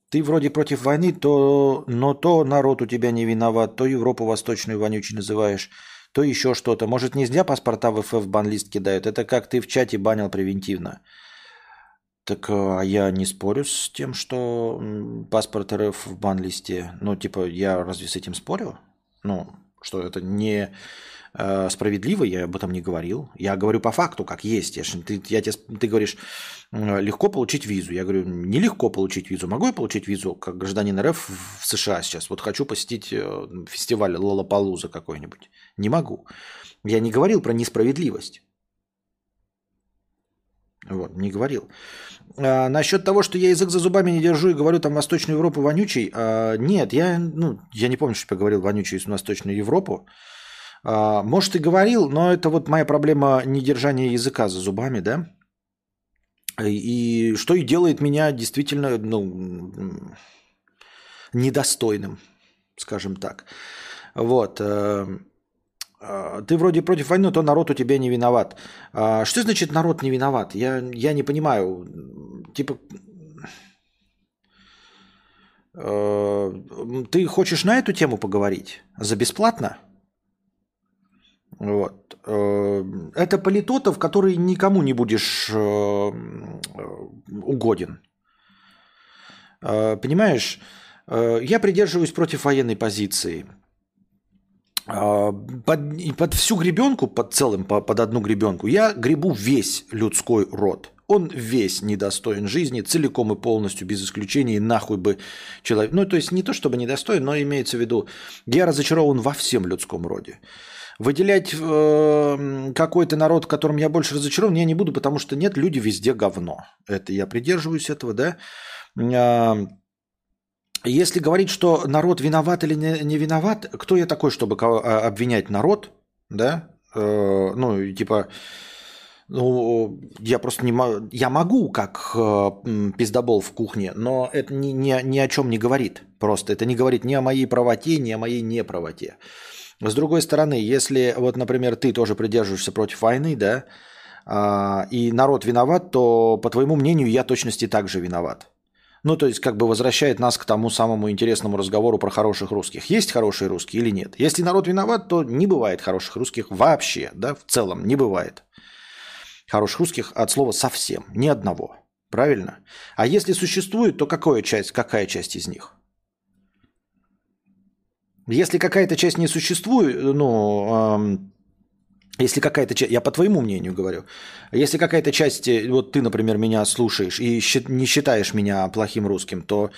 [SPEAKER 1] ты вроде против войны, то, но то народ у тебя не виноват, то Европу Восточную вонючей называешь, то еще что-то. Может, не зря паспорта в ФФ банлист кидают? Это как ты в чате банил превентивно. Так а я не спорю с тем, что паспорт РФ в бан-листе. Ну, типа, я разве с этим спорю? Ну, что это не э, справедливо, я об этом не говорил. Я говорю по факту, как есть. Я, ты, я тебе, ты говоришь, легко получить визу. Я говорю, нелегко получить визу. Могу я получить визу как гражданин РФ в США сейчас? Вот хочу посетить э, фестиваль Лолапалуза какой-нибудь. Не могу. Я не говорил про несправедливость. Вот, не говорил. А, насчет того, что я язык за зубами не держу и говорю там Восточную Европу вонючий, а, нет, я, ну, я не помню, что я говорил вонючий из Восточную Европу. А, может, и говорил, но это вот моя проблема недержания языка за зубами, да? И что и делает меня действительно, ну, недостойным, скажем так. Вот. А, ты вроде против войны, то народ у тебя не виноват. А, что значит народ не виноват? Я, я не понимаю. Типа, э, ты хочешь на эту тему поговорить? За бесплатно? Вот. Это политотов, который никому не будешь угоден. Понимаешь, я придерживаюсь против военной позиции – а, под, под всю гребенку, под целым, под одну гребенку, я гребу весь людской род. Он весь недостоин жизни, целиком и полностью, без исключения, нахуй бы человек... Ну, то есть не то чтобы недостоин, но имеется в виду, я разочарован во всем людском роде. Выделять э, какой-то народ, которым я больше разочарован, я не буду, потому что нет, люди везде говно. Это я придерживаюсь этого, да. Если говорить, что народ виноват или не, не виноват, кто я такой, чтобы а, обвинять народ, да? Э, ну, типа, ну, я просто не могу, я могу как э, пиздобол в кухне, но это ни, ни, ни о чем не говорит. Просто это не говорит ни о моей правоте, ни о моей неправоте. С другой стороны, если вот, например, ты тоже придерживаешься против войны, да, э, и народ виноват, то, по твоему мнению, я точности также виноват. Ну, то есть, как бы возвращает нас к тому самому интересному разговору про хороших русских. Есть хорошие русские или нет? Если народ виноват, то не бывает хороших русских вообще, да, в целом не бывает. Хороших русских от слова совсем, ни одного. Правильно? А если существует, то какая часть, какая часть из них? Если какая-то часть не существует, ну, эм, Если какая-то часть, я по твоему мнению говорю, если какая-то часть, э, вот ты, например, меня слушаешь и не считаешь меня плохим русским, то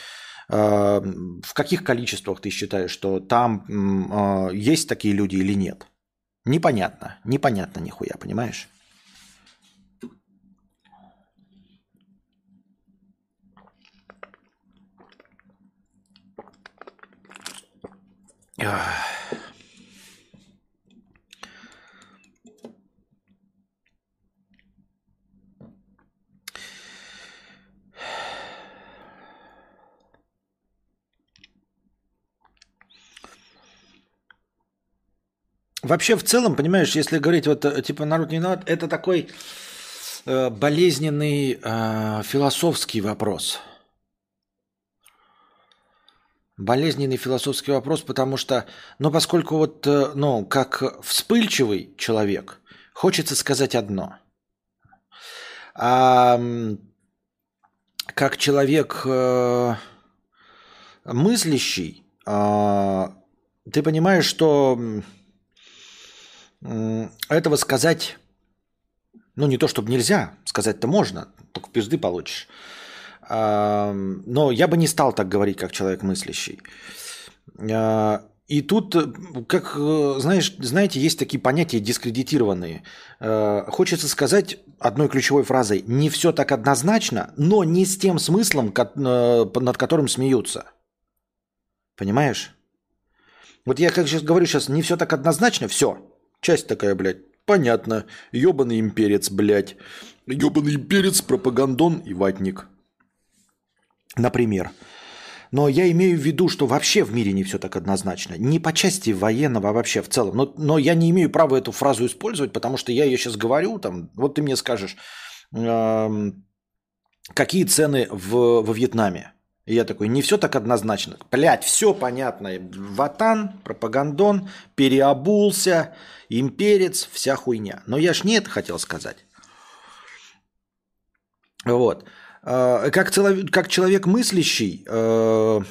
[SPEAKER 1] э, в каких количествах ты считаешь, что там э, есть такие люди или нет? Непонятно, непонятно нихуя, понимаешь? Ах. Вообще, в целом, понимаешь, если говорить вот э, типа народ не виноват, это такой э, болезненный э, философский вопрос. Болезненный философский вопрос, потому что, ну, поскольку вот, э, ну, как вспыльчивый человек, хочется сказать одно. А как человек э, мыслящий, э, ты понимаешь, что этого сказать, ну, не то чтобы нельзя, сказать-то можно, только пизды получишь. Но я бы не стал так говорить, как человек мыслящий. А, И тут, как, э, знаешь, знаете, есть такие понятия дискредитированные. Э, Хочется сказать одной ключевой фразой «не все так однозначно, но не с тем смыслом, э, над которым смеются». Понимаешь? Вот я как сейчас говорю сейчас, не все так однозначно, все. Часть такая, блядь, понятно. Ебаный имперец, блядь. Ебаный имперец, пропагандон и ватник. Например. Но я имею в виду, что вообще в мире не все так однозначно. Не по части военного, а вообще в целом. Но, но я не имею права эту фразу использовать, потому что я ее сейчас говорю. Там, вот ты мне скажешь, эм, какие цены в, во Вьетнаме? И я такой, не все так однозначно. Блять, все понятно. Ватан, пропагандон, переобулся, имперец, вся хуйня. Но я ж не это хотел сказать. Вот. Э, Как, целов- как человек мыслящий, э,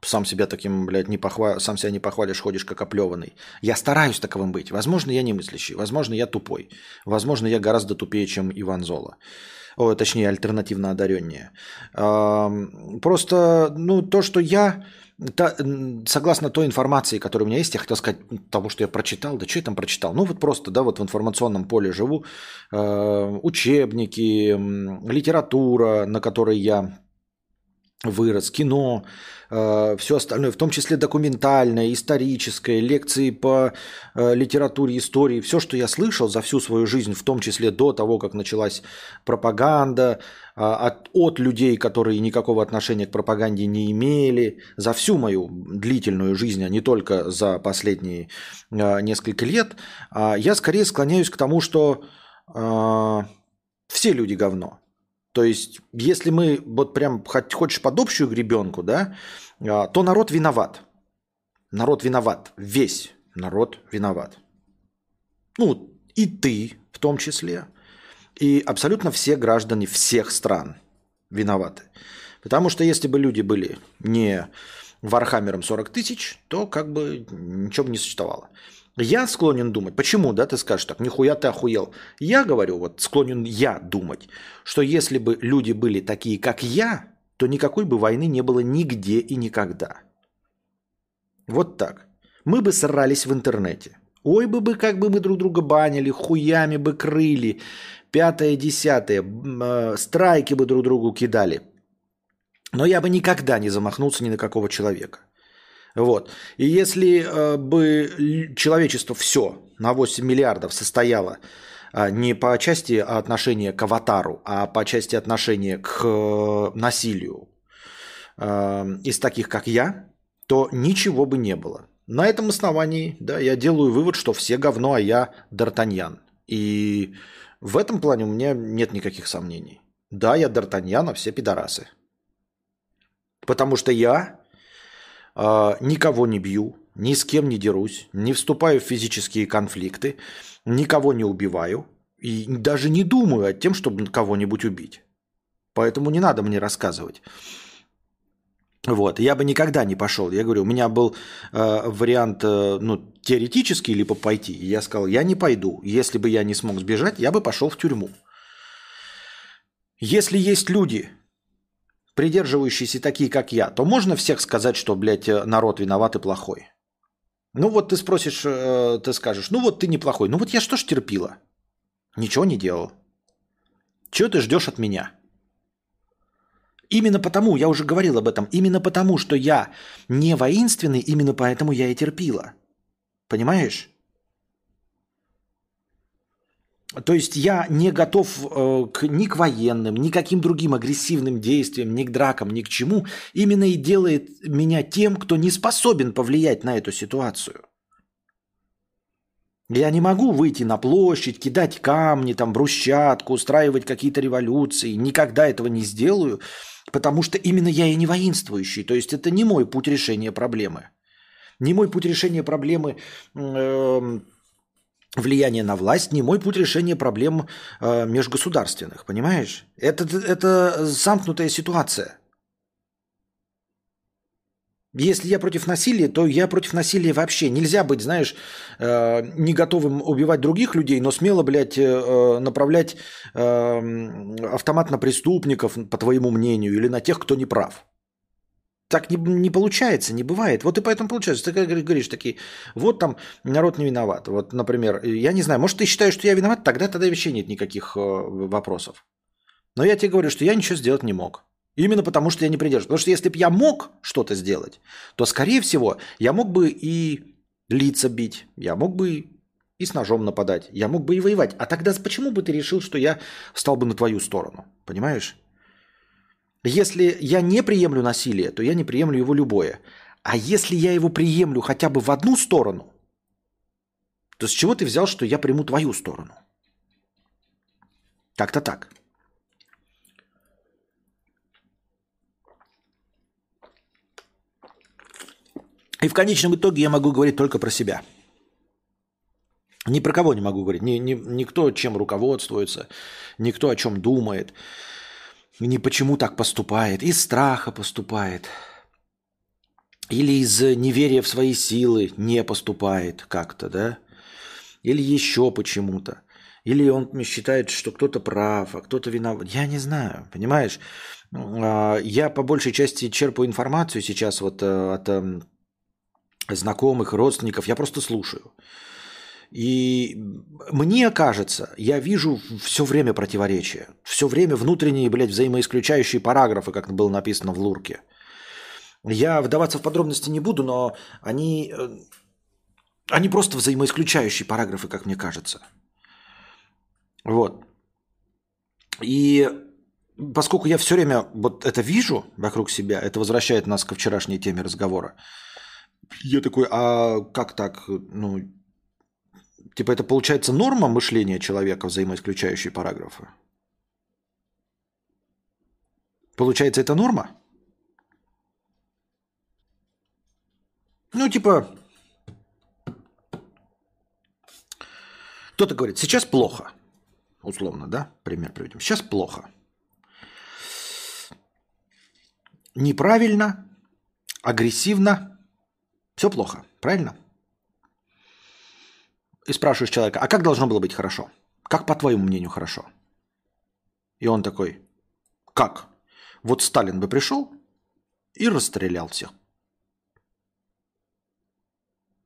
[SPEAKER 1] сам себя таким, блядь, не похва... сам себя не похвалишь, ходишь как оплеванный. Я стараюсь таковым быть. Возможно, я не мыслящий, возможно, я тупой. Возможно, я гораздо тупее, чем Иван Зола. О, точнее, альтернативно одареннее. Просто, ну, то, что я, та- согласно той информации, которая у меня есть, я хотел сказать, того, что я прочитал, да что я там прочитал? Ну, вот просто, да, вот в информационном поле живу, учебники, литература, на которой я вырос, кино, все остальное, в том числе документальное, историческое, лекции по э, литературе, истории, все, что я слышал за всю свою жизнь, в том числе до того, как началась пропаганда, а, от, от людей, которые никакого отношения к пропаганде не имели, за всю мою длительную жизнь, а не только за последние э, несколько лет, я скорее склоняюсь к тому, что э, все люди говно. То есть, если мы вот прям хочешь под общую гребенку, да, а, то народ виноват. Народ виноват. Весь народ виноват. Ну, и ты в том числе. И абсолютно все граждане всех стран виноваты. Потому что если бы люди были не Вархаммером 40 тысяч, то как бы ничего бы не существовало. Я склонен думать, почему, да, ты скажешь так, нихуя ты охуел. Я говорю, вот склонен я думать, что если бы люди были такие, как я, то никакой бы войны не было нигде и никогда. Вот так. Мы бы срались в интернете. Ой бы бы, как бы мы друг друга банили, хуями бы крыли, пятое, десятое, э, страйки бы друг другу кидали. Но я бы никогда не замахнулся ни на какого человека. Вот. И если э, бы человечество все на 8 миллиардов состояло а, не по части отношения к аватару, а по части отношения к э, насилию э, из таких, как я, то ничего бы не было. На этом основании, да, я делаю вывод, что все говно, а я Д'Артаньян. И в этом плане у меня нет никаких сомнений. Да, я Д'Артаньян, а все пидорасы. Потому что я никого не бью, ни с кем не дерусь, не вступаю в физические конфликты, никого не убиваю и даже не думаю о тем, чтобы кого-нибудь убить. Поэтому не надо мне рассказывать, Вот, я бы никогда не пошел. Я говорю, у меня был э, вариант, э, ну, теоретический, либо пойти. И я сказал, я не пойду. Если бы я не смог сбежать, я бы пошел в тюрьму. Если есть люди, придерживающиеся такие, как я, то можно всех сказать, что, блядь, э, народ виноват и плохой. Ну вот ты спросишь, э, ты скажешь, ну вот ты неплохой. Ну вот я что ж терпила? Ничего не делал. Чего ты ждешь от меня? Именно потому, я уже говорил об этом, именно потому, что я не воинственный, именно поэтому я и терпила. Понимаешь? То есть я не готов э, к, ни к военным, ни к каким другим агрессивным действиям, ни к дракам, ни к чему. Именно и делает меня тем, кто не способен повлиять на эту ситуацию. Я не могу выйти на площадь, кидать камни, там, брусчатку, устраивать какие-то революции. Никогда этого не сделаю, потому что именно я и не воинствующий. То есть это не мой путь решения проблемы. Не мой путь решения проблемы э, влияния на власть, не мой путь решения проблем э, межгосударственных. Понимаешь? Это, это замкнутая ситуация. Если я против насилия, то я против насилия вообще. Нельзя быть, знаешь, э, не готовым убивать других людей, но смело, блядь, э, направлять э, автомат на преступников, по твоему мнению, или на тех, кто не прав. Так не, не получается, не бывает. Вот и поэтому получается. Ты говоришь такие, вот там народ не виноват. Вот, например, я не знаю, может, ты считаешь, что я виноват, тогда тогда вообще нет никаких вопросов. Но я тебе говорю, что я ничего сделать не мог. Именно потому, что я не придерживаюсь. Потому что если бы я мог что-то сделать, то, скорее всего, я мог бы и лица бить, я мог бы и с ножом нападать, я мог бы и воевать. А тогда почему бы ты решил, что я стал бы на твою сторону? Понимаешь? Если я не приемлю насилие, то я не приемлю его любое. А если я его приемлю хотя бы в одну сторону, то с чего ты взял, что я приму твою сторону? Как-то так. И в конечном итоге я могу говорить только про себя. Ни про кого не могу говорить. Ни, ни, никто чем руководствуется, никто о чем думает, ни почему так поступает. Из страха поступает. Или из неверия в свои силы не поступает как-то, да? Или еще почему-то. Или он считает, что кто-то прав, а кто-то виноват. Я не знаю, понимаешь? А, я по большей части черпаю информацию сейчас вот э, от эм, знакомых, родственников, я просто слушаю. И мне кажется, я вижу все время противоречия, все время внутренние, блядь, взаимоисключающие параграфы, как было написано в Лурке. Я вдаваться в подробности не буду, но они, э, они просто взаимоисключающие параграфы, как мне кажется. Вот. И поскольку я все время вот это вижу вокруг себя, это возвращает нас ко вчерашней теме разговора – я такой, а как так? Ну, типа это получается норма мышления человека, взаимоисключающие параграфы? Получается, это норма? Ну, типа, кто-то говорит, сейчас плохо. Условно, да? Пример приведем. Сейчас плохо. Неправильно, агрессивно, все плохо, правильно? И спрашиваешь человека, а как должно было быть хорошо? Как по твоему мнению хорошо? И он такой, как? Вот Сталин бы пришел и расстрелял всех.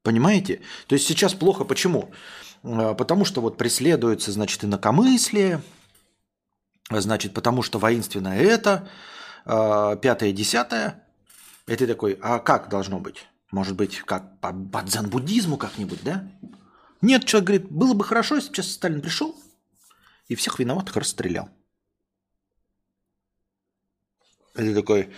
[SPEAKER 1] Понимаете? То есть сейчас плохо. Почему? А, потому что вот преследуется, значит, инакомыслие, значит, потому что воинственно это, а, пятое, десятое. И ты такой, а как должно быть? Может быть, как по, по дзен-буддизму как-нибудь, да? Нет, человек говорит, было бы хорошо, если бы сейчас Сталин пришел и всех виноватых расстрелял. И такой,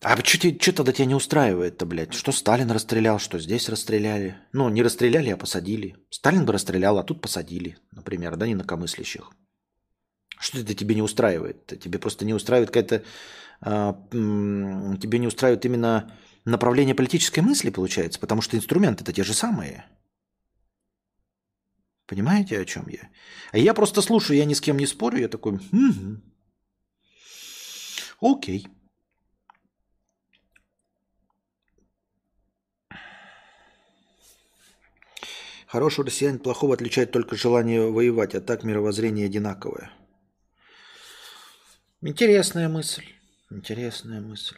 [SPEAKER 1] а что, тогда тебя не устраивает-то, блядь? Что Сталин расстрелял, что здесь расстреляли? Ну, не расстреляли, а посадили. Сталин бы расстрелял, а тут посадили, например, да, инакомыслящих. Что это тебе не устраивает? Тебе просто не устраивает какая-то... А, тебе не устраивает именно направление политической мысли, получается, потому что инструменты это те же самые. Понимаете, о чем я? А я просто слушаю, я ни с кем не спорю, я такой, угу. окей. Хорошего россиянина плохого отличает только желание воевать, а так мировоззрение одинаковое. Интересная мысль. Интересная мысль.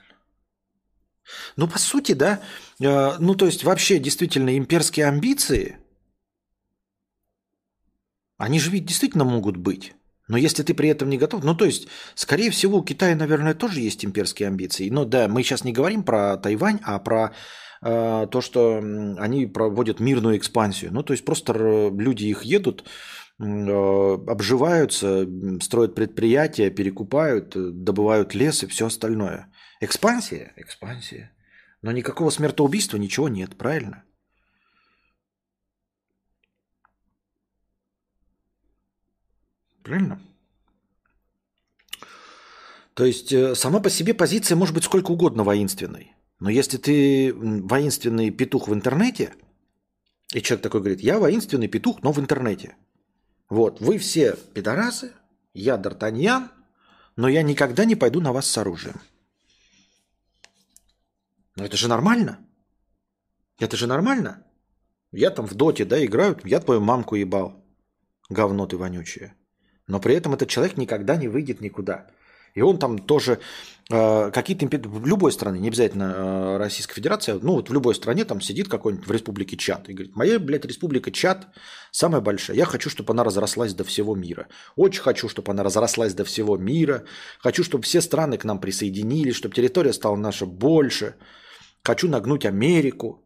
[SPEAKER 1] Ну, по сути, да. Э, ну, то есть, вообще, действительно, имперские амбиции – они же ведь действительно могут быть. Но если ты при этом не готов, ну то есть, скорее всего, у Китая, наверное, тоже есть имперские амбиции. Но да, мы сейчас не говорим про Тайвань, а про э, то, что они проводят мирную экспансию. Ну то есть просто люди их едут, э, обживаются, строят предприятия, перекупают, добывают лес и все остальное. Экспансия, экспансия. Но никакого смертоубийства, ничего нет, правильно? Правильно? То есть э, сама по себе позиция может быть сколько угодно воинственной. Но если ты воинственный петух в интернете, и человек такой говорит, я воинственный петух, но в интернете. Вот, вы все пидорасы, я Д'Артаньян, но я никогда не пойду на вас с оружием. Но это же нормально. Это же нормально. Я там в доте, да, играю, я твою мамку ебал. Говно ты вонючее. Но при этом этот человек никогда не выйдет никуда. И он там тоже э, какие-то в любой стране, не обязательно э, Российская Федерация, ну вот в любой стране там сидит какой-нибудь в республике Чад и говорит, моя, блядь, республика Чад самая большая, я хочу, чтобы она разрослась до всего мира. Очень хочу, чтобы она разрослась до всего мира. Хочу, чтобы все страны к нам присоединились, чтобы территория стала наша больше. Хочу нагнуть Америку.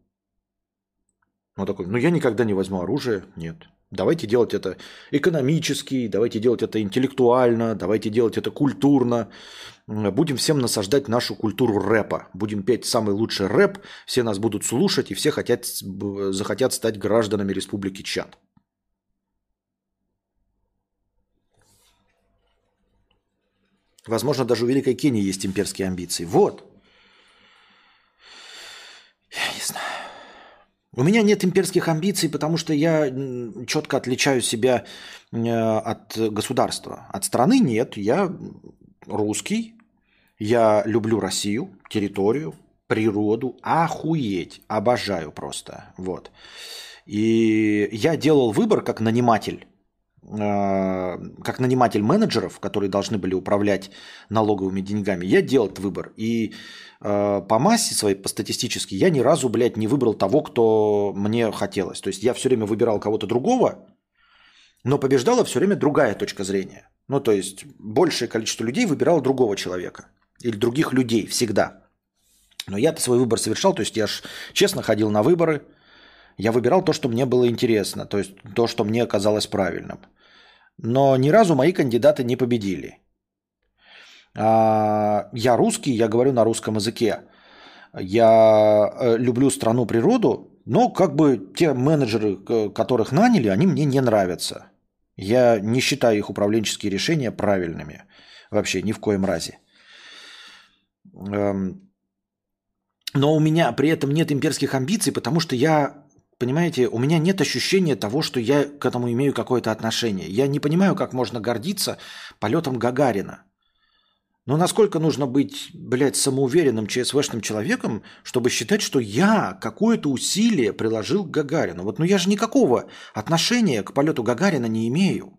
[SPEAKER 1] Он такой, ну я никогда не возьму оружие. Нет. Давайте делать это экономически, давайте делать это интеллектуально, давайте делать это культурно. Будем всем насаждать нашу культуру рэпа. Будем петь самый лучший рэп, все нас будут слушать, и все хотят, захотят стать гражданами Республики Чад. Возможно, даже у Великой Кении есть имперские амбиции. Вот. Я не знаю. У меня нет имперских амбиций, потому что я четко отличаю себя э, от государства. От страны нет. Я русский, я люблю Россию, территорию, природу. Охуеть. Обожаю просто. Вот. И я делал выбор как наниматель как наниматель менеджеров, которые должны были управлять налоговыми деньгами, я делал этот выбор. И Э, по массе своей, по статистически, я ни разу, блядь, не выбрал того, кто мне хотелось. То есть я все время выбирал кого-то другого, но побеждала все время другая точка зрения. Ну, то есть большее количество людей выбирало другого человека. Или других людей всегда. Но я-то свой выбор совершал, то есть я ж честно ходил на выборы, я выбирал то, что мне было интересно, то есть то, что мне казалось правильным. Но ни разу мои кандидаты не победили. А, я русский, я говорю на русском языке. Я э, люблю страну, природу, но как бы те менеджеры, которых наняли, они мне не нравятся. Я не считаю их управленческие решения правильными. Вообще, ни в коем разе. Эм, но у меня при этом нет имперских амбиций, потому что я, понимаете, у меня нет ощущения того, что я к этому имею какое-то отношение. Я не понимаю, как можно гордиться полетом Гагарина. Но насколько нужно быть, блядь, самоуверенным ЧСВшным человеком, чтобы считать, что я какое-то усилие приложил к Гагарину? Вот ну я же никакого отношения к полету Гагарина не имею.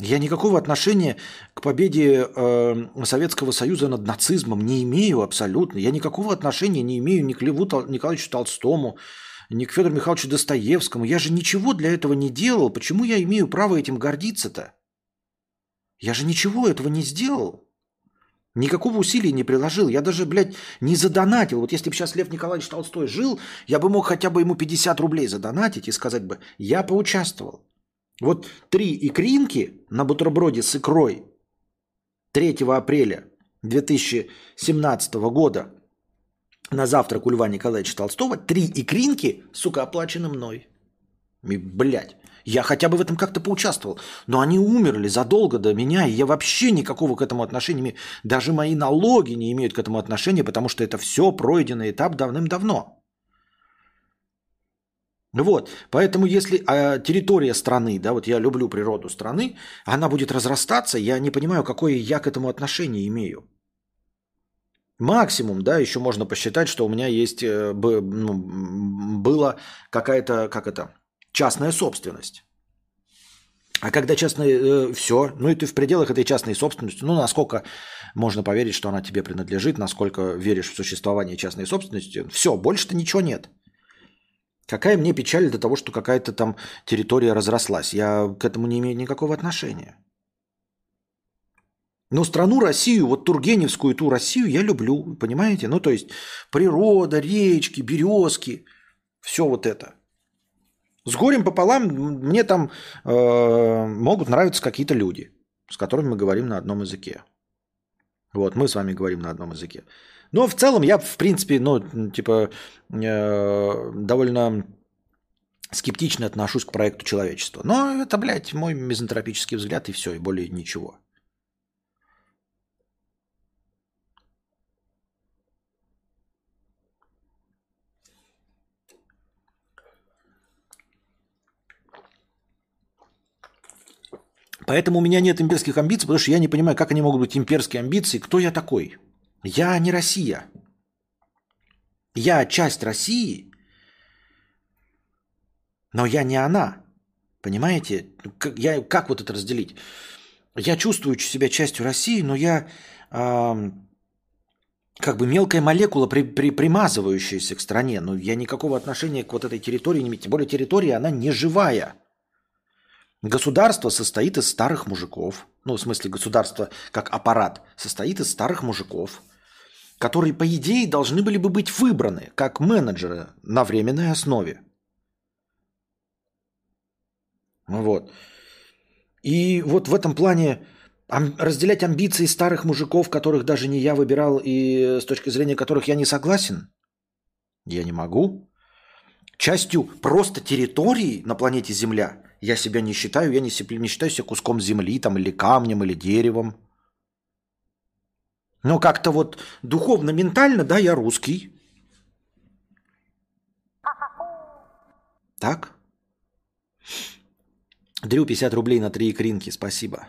[SPEAKER 1] Я никакого отношения к победе э, Советского Союза над нацизмом не имею абсолютно. Я никакого отношения не имею ни к Льву Николаевичу Толстому, ни к Федору Михайловичу Достоевскому. Я же ничего для этого не делал. Почему я имею право этим гордиться-то? Я же ничего этого не сделал. Никакого усилия не приложил. Я даже, блядь, не задонатил. Вот если бы сейчас Лев Николаевич Толстой жил, я бы мог хотя бы ему 50 рублей задонатить и сказать бы, я поучаствовал. Вот три икринки на бутерброде с икрой 3 апреля 2017 года на завтрак у Льва Николаевича Толстого, три икринки, сука, оплачены мной. И, блядь, я хотя бы в этом как-то поучаствовал. Но они умерли задолго до меня, и я вообще никакого к этому отношения не имею. Даже мои налоги не имеют к этому отношения, потому что это все пройденный этап давным-давно. Вот, поэтому если а, территория страны, да, вот я люблю природу страны, она будет разрастаться, я не понимаю, какое я к этому отношение имею. Максимум, да, еще можно посчитать, что у меня есть, э, б- ну, была какая-то, как это, частная собственность. А когда частная, все, ну и ты в пределах этой частной собственности, ну насколько можно поверить, что она тебе принадлежит, насколько веришь в существование частной собственности, все, больше-то ничего нет. Какая мне печаль до того, что какая-то там территория разрослась? Я к этому не имею никакого отношения. Но страну Россию, вот Тургеневскую ту Россию я люблю, понимаете? Ну, то есть природа, речки, березки, все вот это. С горем пополам мне там э, могут нравиться какие-то люди, с которыми мы говорим на одном языке. Вот, мы с вами говорим на одном языке. Но в целом я, в принципе, ну, типа, э, довольно скептично отношусь к проекту человечества. Но это, блядь, мой мизантропический взгляд и все, и более ничего. Поэтому у меня нет имперских амбиций, потому что я не понимаю, как они могут быть имперские амбиции, кто я такой. Я не Россия. Я часть России, но я не она. Понимаете? Как, я, как вот это разделить? Я чувствую себя частью России, но я э, как бы мелкая молекула, при, при, примазывающаяся к стране. Но я никакого отношения к вот этой территории не имею. Тем более территория, она не живая. Государство состоит из старых мужиков. Ну, в смысле, государство как аппарат состоит из старых мужиков, которые, по идее, должны были бы быть выбраны как менеджеры на временной основе. Вот. И вот в этом плане разделять амбиции старых мужиков, которых даже не я выбирал и с точки зрения которых я не согласен, я не могу. Частью просто территории на планете Земля я себя не считаю, я не, не считаю себя куском земли там, или камнем, или деревом. Но как-то вот духовно-ментально, да, я русский. Так? Дрю 50 рублей на три икринки, спасибо.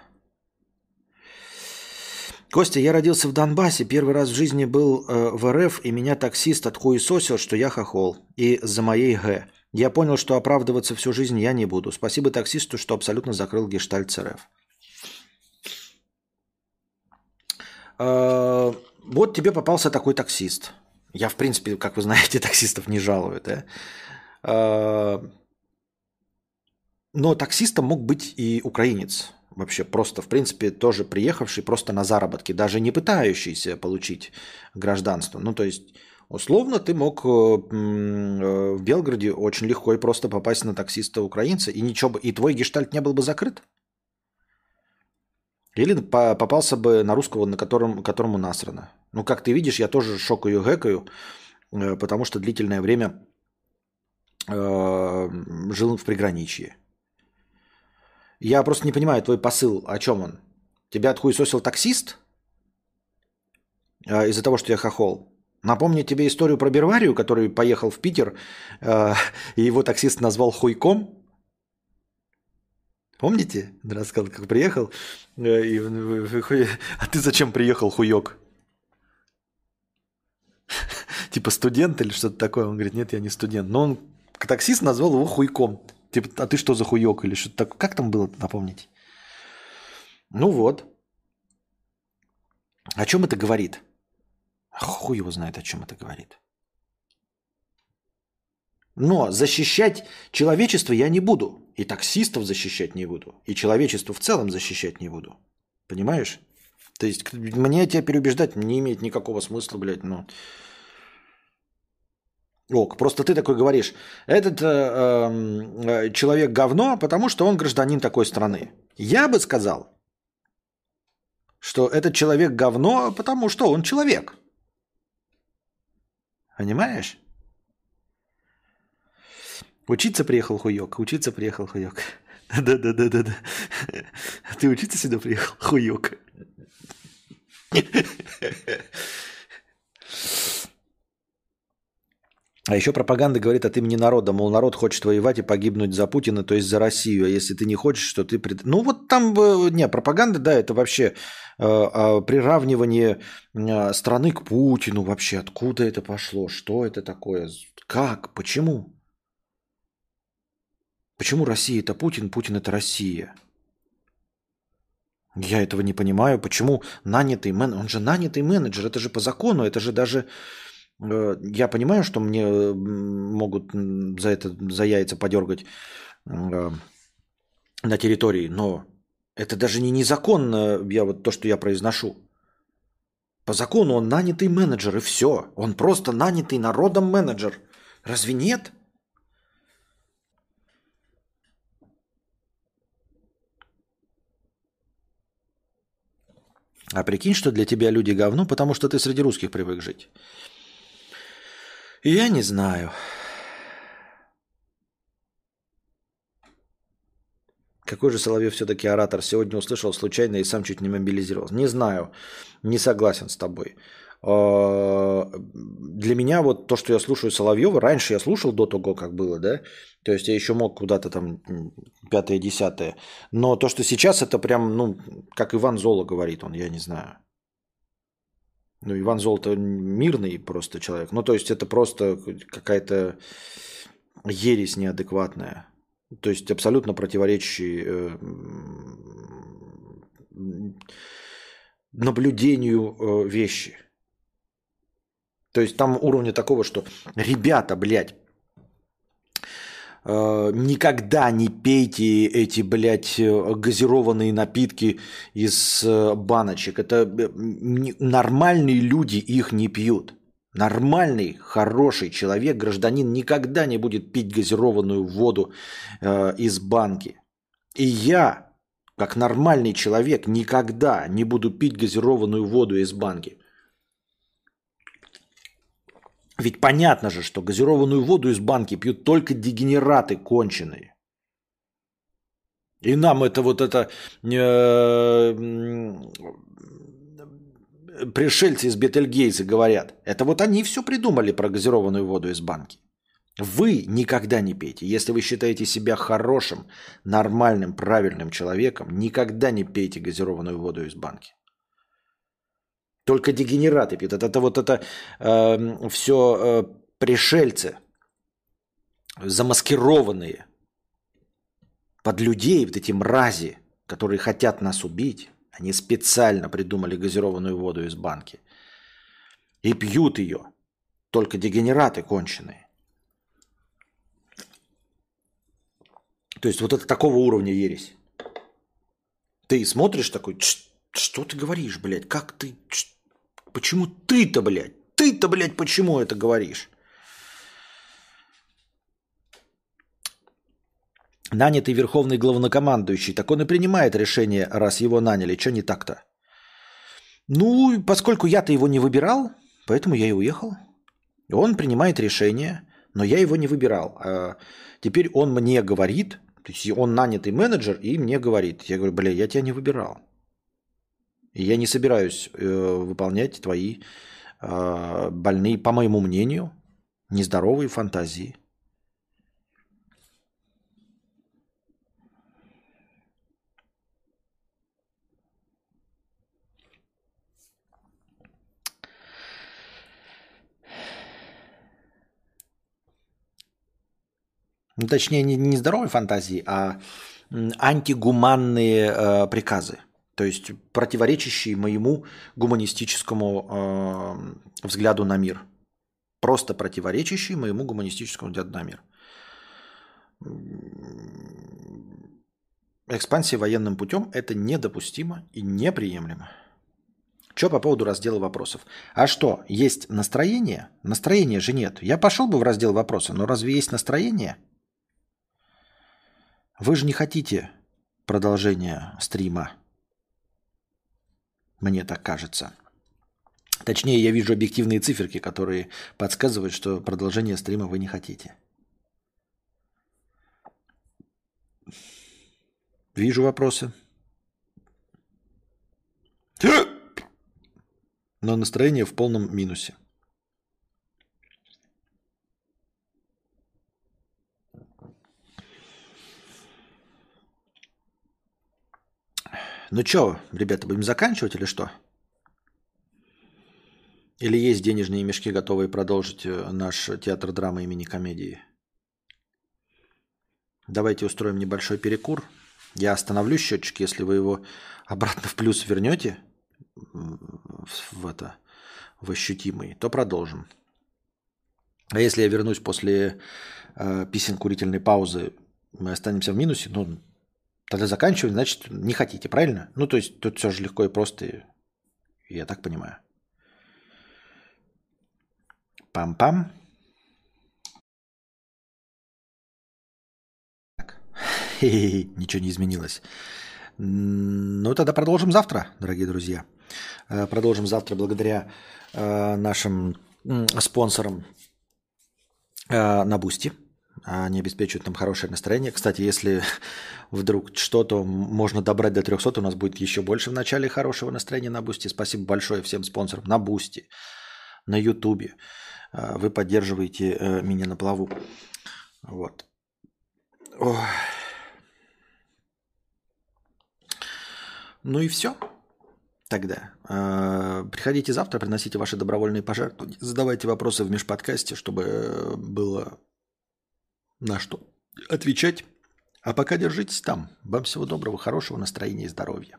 [SPEAKER 1] Костя, я родился в Донбассе, первый раз в жизни был э, в РФ, и меня таксист отхуесосил, что я хохол. И за моей Г. Я понял, что оправдываться всю жизнь я не буду. Спасибо таксисту, что абсолютно закрыл гештальт ЦРФ. Э, вот тебе попался такой таксист. Я, в принципе, как вы знаете, таксистов не жалую, да? Э, но таксистом мог быть и украинец. Вообще просто, в принципе, тоже приехавший просто на заработки, даже не пытающийся получить гражданство. Ну, то есть Условно ты мог э, э, в Белгороде очень легко и просто попасть на таксиста украинца, и ничего бы, и твой гештальт не был бы закрыт. Или попался бы на русского, на котором, которому насрано. Ну, как ты видишь, я тоже шокаю гэкаю, э, потому что длительное время жил в приграничье. Я просто не понимаю твой посыл, о чем он. Тебя отхуесосил таксист? Из-за того, что я хохол. Напомню тебе историю про Берварию, который поехал в Питер, э, и его таксист назвал хуйком. Помните? Рассказал, как приехал. Э, и, а ты зачем приехал, хуёк? Типа студент или что-то такое. Он говорит, нет, я не студент. Но он, таксист назвал его хуйком. Типа, а ты что за хуёк или что-то такое. Как там было, напомните? Ну вот. О чем это говорит? Хуй его знает, о чем это говорит. Но защищать человечество я не буду. И таксистов защищать не буду. И человечество в целом защищать не буду. Понимаешь? То есть мне тебя переубеждать не имеет никакого смысла, блядь, ну... Ок, просто ты такой говоришь, этот э, э, человек говно, потому что он гражданин такой страны. Я бы сказал, что этот человек говно, потому что он человек. Понимаешь? Учиться приехал хуёк, учиться приехал хуёк. Да-да-да-да-да. Ты учиться сюда приехал, хуёк. А еще пропаганда говорит от имени народа, мол, народ хочет воевать и погибнуть за Путина, то есть за Россию. А если ты не хочешь, то ты... Пред... Ну вот там, э, не, пропаганда, да, это вообще э, э, приравнивание э, страны к Путину вообще. Откуда это пошло? Что это такое? Как? Почему? Почему Россия это Путин, Путин это Россия? Я этого не понимаю. Почему нанятый менеджер? Он же нанятый менеджер, это же по закону, это же даже я понимаю, что мне могут за это за яйца подергать э, на территории, но это даже не незаконно, я вот то, что я произношу. По закону он нанятый менеджер, и все. Он просто нанятый народом менеджер. Разве нет? А прикинь, что для тебя люди говно, потому что ты среди русских привык жить. Я не знаю. Какой же Соловьев все-таки оратор? Сегодня услышал случайно и сам чуть не мобилизировался. Не знаю, не согласен с тобой. А, для меня вот то, что я слушаю Соловьева, раньше я слушал до того, как было, да, то есть я еще мог куда-то там пятое, десятое, но то, что сейчас, это прям, ну, как Иван Зола говорит он, я не знаю. Ну, Иван Золото мирный просто человек. Ну, то есть это просто какая-то ересь неадекватная. То есть абсолютно противоречащий э, наблюдению э, вещи. То есть там уровня такого, что ребята, блядь, никогда не пейте эти, блядь, э, газированные напитки из э, баночек. Это нормальные люди их не пьют. Нормальный, хороший человек, гражданин никогда не будет пить газированную воду э, из банки. И я, как нормальный человек, никогда не буду пить газированную воду из банки. Ведь понятно же, что газированную воду из банки пьют только дегенераты конченые. И нам это вот это э, пришельцы из Бетельгейза говорят. Это вот они все придумали про газированную воду из банки. Вы никогда не пейте. Если вы считаете себя хорошим, нормальным, правильным человеком, никогда не пейте газированную воду из банки. Только дегенераты пьют. Это, это вот это э, эм, все э, пришельцы, замаскированные под людей, вот эти мрази, которые хотят нас убить. Они специально придумали газированную воду из банки. И пьют ее. Только дегенераты конченые. То есть вот это такого уровня ересь. Ты смотришь такой, что ты говоришь, блядь, как ты, Почему ты-то, блядь? Ты-то, блядь, почему это говоришь? Нанятый верховный главнокомандующий, так он и принимает решение, раз его наняли. Что не так-то? Ну, поскольку я-то его не выбирал, поэтому я и уехал. Он принимает решение, но я его не выбирал. А теперь он мне говорит, то есть он нанятый менеджер и мне говорит. Я говорю, бля, я тебя не выбирал. Я не собираюсь э, выполнять твои э, больные, по моему мнению, нездоровые фантазии. Ну, точнее, не, не здоровые фантазии, а антигуманные э, приказы. То есть противоречащие моему гуманистическому э, взгляду на мир. Просто противоречащие моему гуманистическому взгляду на мир. Экспансия военным путем – это недопустимо и неприемлемо. Что по поводу раздела вопросов? А что, есть настроение? Настроения же нет. Я пошел бы в раздел вопросов, но разве есть настроение? Вы же не хотите продолжения стрима. Мне так кажется. Точнее, я вижу объективные циферки, которые подсказывают, что продолжение стрима вы не хотите. Вижу вопросы. Но настроение в полном минусе. Ну что, ребята, будем заканчивать или что? Или есть денежные мешки, готовые продолжить э, наш театр драмы имени комедии? Давайте устроим небольшой перекур. Я остановлю счетчик, если вы его обратно в плюс вернете в, это, в ощутимый, то продолжим. А если я вернусь после э, писем курительной паузы, мы останемся в минусе, ну, тогда заканчиваем, значит, не хотите, правильно? Ну, то есть тут все же легко и просто, я так понимаю. Пам-пам. Ничего не изменилось. Ну, тогда продолжим завтра, дорогие друзья. Э, продолжим завтра благодаря э, нашим спонсорам э, на Бусти. Они обеспечивают нам хорошее настроение. Кстати, если вдруг что-то можно добрать до 300, у нас будет еще больше в начале хорошего настроения на Бусти. Спасибо большое всем спонсорам на Бусти, на Ютубе. Вы поддерживаете меня на плаву. Вот. Ой. Ну и все. Тогда э, приходите завтра, приносите ваши добровольные пожертвования, задавайте вопросы в межподкасте, чтобы было на что отвечать. А пока держитесь там. Вам всего доброго, хорошего настроения и здоровья.